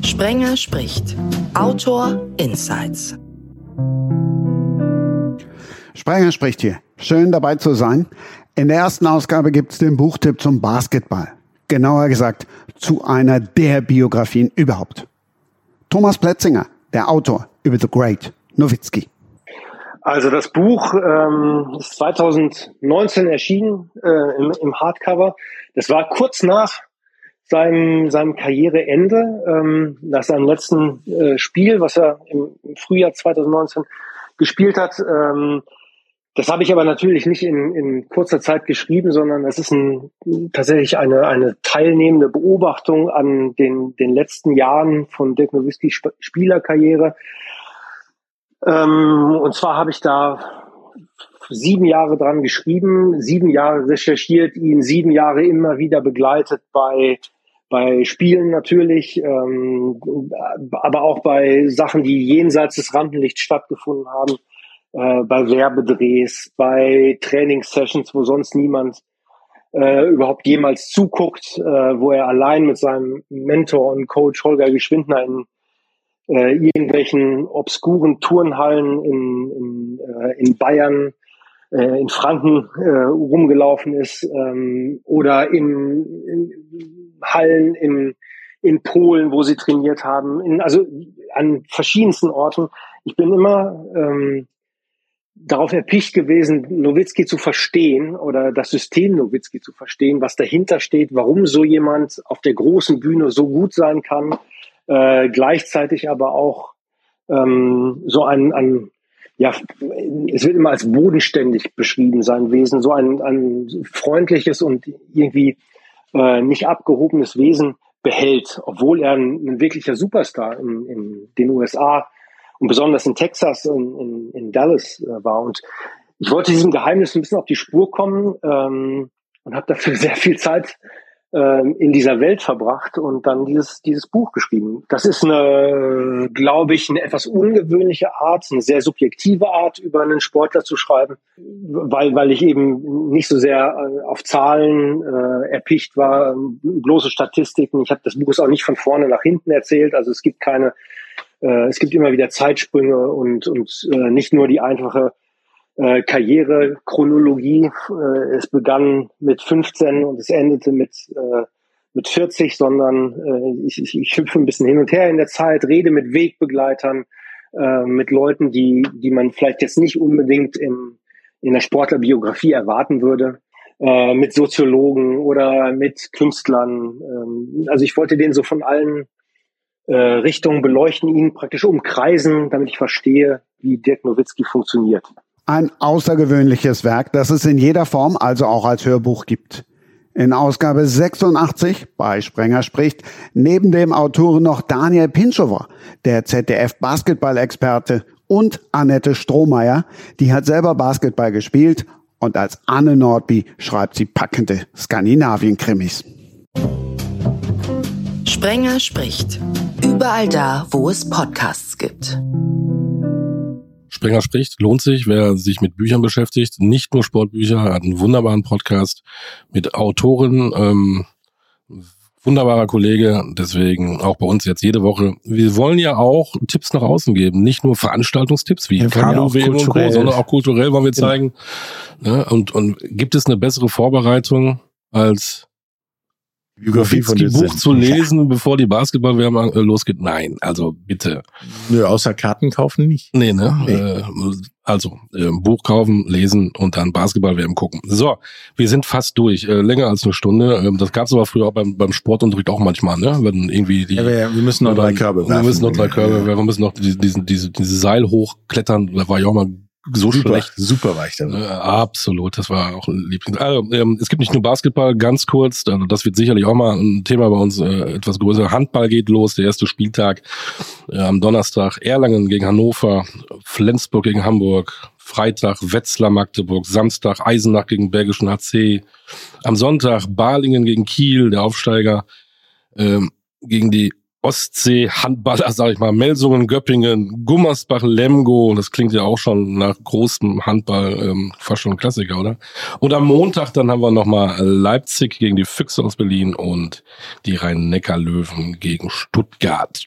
Sprenger spricht. Autor Insights. Sprenger spricht hier. Schön dabei zu sein. In der ersten Ausgabe gibt es den Buchtipp zum Basketball. Genauer gesagt zu einer der Biografien überhaupt. Thomas Plätzinger, der Autor über The Great Nowitzki. Also das Buch ähm, ist 2019 erschienen äh, im, im Hardcover. Das war kurz nach seinem, seinem Karriereende, ähm, nach seinem letzten äh, Spiel, was er im, Frühjahr 2019 gespielt hat. Ähm, das habe ich aber natürlich nicht in, in kurzer Zeit geschrieben, sondern es ist ein, tatsächlich eine, eine teilnehmende Beobachtung an den, den letzten Jahren von Dirk Nowitzki Spielerkarriere. Ähm, und zwar habe ich da sieben Jahre dran geschrieben, sieben Jahre recherchiert, ihn sieben Jahre immer wieder begleitet bei bei Spielen natürlich, ähm, aber auch bei Sachen, die jenseits des Rampenlichts stattgefunden haben, äh, bei Werbedrehs, bei Trainingssessions, wo sonst niemand äh, überhaupt jemals zuguckt, äh, wo er allein mit seinem Mentor und Coach Holger Geschwindner in äh, irgendwelchen obskuren Turnhallen in, in, äh, in Bayern, äh, in Franken äh, rumgelaufen ist ähm, oder in, in Hallen in, in Polen, wo sie trainiert haben, in, also an verschiedensten Orten. Ich bin immer ähm, darauf erpicht gewesen, Nowitzki zu verstehen oder das System Nowitzki zu verstehen, was dahinter steht, warum so jemand auf der großen Bühne so gut sein kann, äh, gleichzeitig aber auch ähm, so ein, ein, ja, es wird immer als bodenständig beschrieben, sein Wesen, so ein, ein freundliches und irgendwie äh, nicht abgehobenes Wesen behält, obwohl er ein, ein wirklicher Superstar in, in den USA und besonders in Texas und in, in Dallas äh, war. Und ich wollte diesem Geheimnis ein bisschen auf die Spur kommen ähm, und habe dafür [LAUGHS] sehr viel Zeit ähm, in dieser Welt verbracht und dann dieses, dieses Buch geschrieben. Das ist eine, glaube ich, eine etwas ungewöhnliche Art, eine sehr subjektive Art, über einen Sportler zu schreiben, weil, weil ich eben nicht so sehr äh, auf Zahlen äh, erpicht war, bloße Statistiken. Ich habe das Buch auch nicht von vorne nach hinten erzählt, also es gibt keine, äh, es gibt immer wieder Zeitsprünge und, und äh, nicht nur die einfache äh, Karrierechronologie. Äh, es begann mit 15 und es endete mit, äh, mit 40, sondern äh, ich, ich, ich hüpfe ein bisschen hin und her in der Zeit, rede mit Wegbegleitern, äh, mit Leuten, die, die man vielleicht jetzt nicht unbedingt in, in der Sportlerbiografie erwarten würde, äh, mit Soziologen oder mit Künstlern. Ähm, also ich wollte den so von allen äh, Richtungen beleuchten, ihn praktisch umkreisen, damit ich verstehe, wie Dirk Nowitzki funktioniert. Ein außergewöhnliches Werk, das es in jeder Form, also auch als Hörbuch gibt. In Ausgabe 86 bei Sprenger spricht neben dem Autoren noch Daniel Pinschower, der ZDF-Basketball-Experte und Annette Strohmeier, die hat selber Basketball gespielt und als Anne Nordby schreibt sie packende Skandinavien-Krimis. Sprenger spricht. Überall da, wo es Podcasts gibt. Sprenger spricht, lohnt sich, wer sich mit Büchern beschäftigt. Nicht nur Sportbücher, hat einen wunderbaren Podcast mit Autoren, ähm, wunderbarer Kollege, deswegen auch bei uns jetzt jede Woche. Wir wollen ja auch Tipps nach außen geben, nicht nur Veranstaltungstipps wie Kanu ja und Co., sondern auch kulturell wollen wir genau. zeigen. Ja. Ne? Und, und gibt es eine bessere Vorbereitung als Biografie von Buch zu lesen, bevor die Basketballwerbung äh, losgeht? Nein, also bitte. Nö, außer Karten kaufen nicht. Nee, ne? Nee. Äh, also äh, Buch kaufen, lesen und dann Basketballwerbung gucken. So, wir sind fast durch. Äh, länger als eine Stunde. Ähm, das gab es aber früher auch beim, beim Sportunterricht auch manchmal, ne? Wenn irgendwie die. Ja, wir, wir müssen noch drei Körbe. Wir müssen noch drei Körbe. Wir müssen noch diesen, diese, diese Seil hochklettern. Da war ich auch mal so super, schlecht. Super war ich dann. Äh, absolut, das war auch ein Lieblings. Also, ähm, es gibt nicht nur Basketball, ganz kurz, also das wird sicherlich auch mal ein Thema bei uns äh, etwas größer. Handball geht los, der erste Spieltag äh, am Donnerstag. Erlangen gegen Hannover, Flensburg gegen Hamburg, Freitag Wetzlar Magdeburg, Samstag Eisenach gegen Bergischen HC, am Sonntag Balingen gegen Kiel, der Aufsteiger, ähm, gegen die Ostsee-Handballer, [LAUGHS] sag ich mal, Melsungen, Göppingen, Gummersbach, Lemgo, das klingt ja auch schon nach großem Handball, ähm, fast schon ein Klassiker, oder? Und am Montag dann haben wir nochmal Leipzig gegen die Füchse aus Berlin und die Rhein-Neckar-Löwen gegen Stuttgart.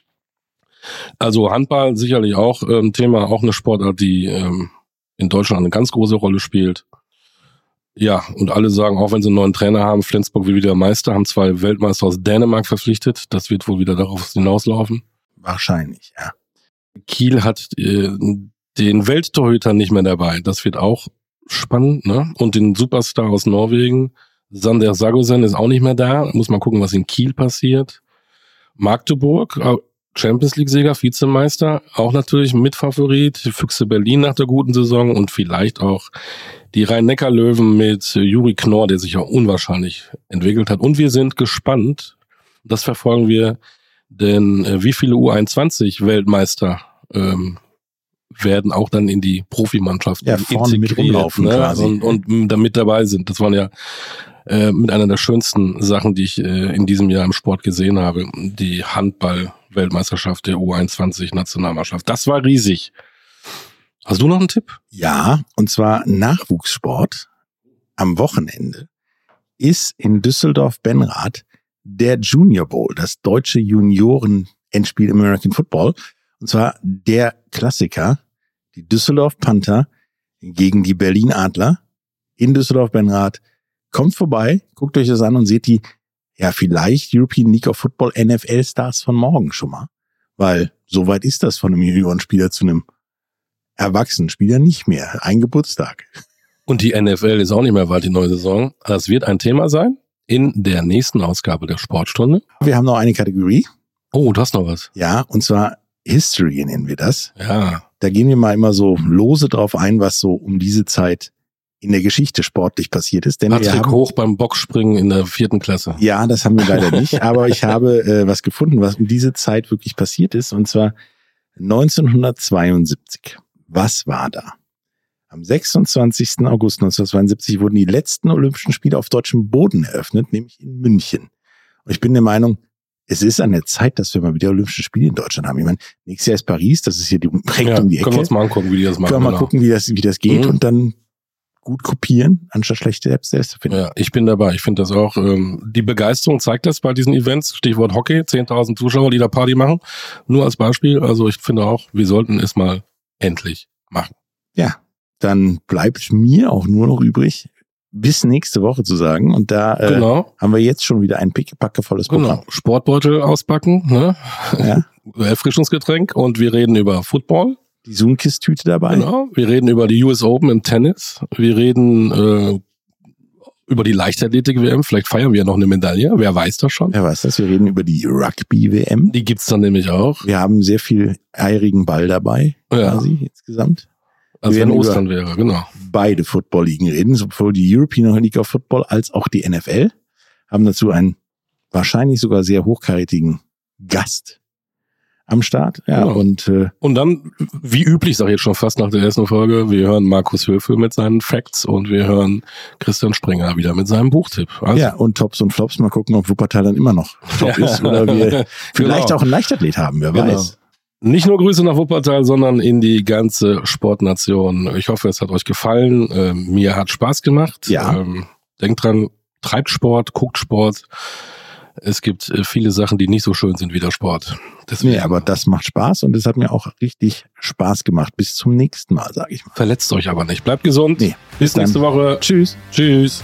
Also Handball sicherlich auch ein ähm, Thema, auch eine Sportart, die ähm, in Deutschland eine ganz große Rolle spielt. Ja, und alle sagen, auch wenn sie einen neuen Trainer haben, Flensburg will wieder Meister, haben zwei Weltmeister aus Dänemark verpflichtet. Das wird wohl wieder darauf hinauslaufen. Wahrscheinlich, ja. Kiel hat äh, den Welttorhüter nicht mehr dabei. Das wird auch spannend, ne? Und den Superstar aus Norwegen, Sander Sagosen, ist auch nicht mehr da. Muss mal gucken, was in Kiel passiert. Magdeburg, äh, Champions League-Sieger, Vizemeister, auch natürlich Mitfavorit. Füchse Berlin nach der guten Saison und vielleicht auch die Rhein-Neckar-Löwen mit Juri Knorr, der sich ja unwahrscheinlich entwickelt hat. Und wir sind gespannt, das verfolgen wir, denn äh, wie viele U21-Weltmeister ähm, werden auch dann in die Profimannschaft ja, integriert ne? und, und damit dabei sind. Das waren ja äh, mit einer der schönsten Sachen, die ich äh, in diesem Jahr im Sport gesehen habe. Die Handball-Weltmeisterschaft der U21-Nationalmannschaft. Das war riesig. Hast du noch einen Tipp? Ja, und zwar Nachwuchssport am Wochenende ist in Düsseldorf-Benrath der Junior Bowl, das deutsche Junioren-Endspiel im American Football. Und zwar der Klassiker, die Düsseldorf Panther gegen die Berlin Adler in Düsseldorf-Benrath. Kommt vorbei, guckt euch das an und seht die, ja, vielleicht European League of Football NFL Stars von morgen schon mal. Weil so weit ist das von einem Juniorenspieler zu einem Erwachsenenspieler nicht mehr. Ein Geburtstag. Und die NFL ist auch nicht mehr weit, die neue Saison. Das wird ein Thema sein in der nächsten Ausgabe der Sportstunde. Wir haben noch eine Kategorie. Oh, du hast noch was. Ja, und zwar History nennen wir das. Ja. Da gehen wir mal immer so lose drauf ein, was so um diese Zeit in der Geschichte sportlich passiert ist. Denn Patrick haben, Hoch beim Boxspringen in der vierten Klasse. Ja, das haben wir leider [LAUGHS] nicht. Aber ich habe äh, was gefunden, was um diese Zeit wirklich passiert ist. Und zwar 1972. Was war da? Am 26. August 1972 wurden die letzten Olympischen Spiele auf deutschem Boden eröffnet, nämlich in München. Und ich bin der Meinung, es ist an der Zeit, dass wir mal wieder Olympische Spiele in Deutschland haben. Ich meine, nächstes Jahr ist Paris, das ist hier direkt Ja, um die Ecke. können wir uns mal angucken, wie die das machen. Können wir mal genau. gucken, wie das, wie das geht Mhm. und dann gut kopieren, anstatt schlechte Apps selbst zu finden. Ja, ich bin dabei. Ich finde das auch. Ähm, die Begeisterung zeigt das bei diesen Events. Stichwort Hockey, 10.000 Zuschauer, die da Party machen. Nur als Beispiel. Also ich finde auch, wir sollten es mal endlich machen. Ja, dann bleibt mir auch nur noch übrig, bis nächste Woche zu sagen. Und da äh, genau, haben wir jetzt schon wieder ein pickepackevolles Programm. genau. Sportbeutel auspacken, ne? Ja. [LAUGHS] Erfrischungsgetränk und wir reden über Football. Die Sunkist-Tüte dabei. Genau. Wir reden über die US Open im Tennis. Wir reden äh, über die Leichtathletik-WM. Vielleicht feiern wir ja noch eine Medaille. Wer weiß das schon. Wer weiß das? Wir reden über die Rugby-WM. Die gibt's dann nämlich auch. Wir haben sehr viel eirigen Ball dabei, Ja. quasi insgesamt. Als Wir wenn Ostern wäre, genau. Beide Football-Ligen reden, sowohl die European League of Football als auch die NFL. Haben dazu einen wahrscheinlich sogar sehr hochkarätigen Gast am Start. Ja, Genau. und äh, Und dann, wie üblich, sage ich jetzt schon fast nach der ersten Folge, wir hören Markus Höfel mit seinen Facts und wir hören Christian Springer wieder mit seinem Buchtipp. Also, ja, und Tops und Flops. Mal gucken, ob Wuppertal dann immer noch top [LAUGHS] ist oder wir vielleicht Genau. auch einen Leichtathlet haben, wer Genau. weiß. Nicht nur Grüße nach Wuppertal, sondern in die ganze Sportnation. Ich hoffe, es hat euch gefallen. Ähm, mir hat Spaß gemacht. Ja. Ähm, denkt dran, treibt Sport, guckt Sport. Es gibt äh, viele Sachen, die nicht so schön sind wie der Sport. Deswegen Nee, aber das macht Spaß und es hat mir auch richtig Spaß gemacht. Bis zum nächsten Mal, sage ich mal. verletzt euch aber nicht. Bleibt gesund. Nee, Bis dann. nächste Woche. Tschüss. Tschüss.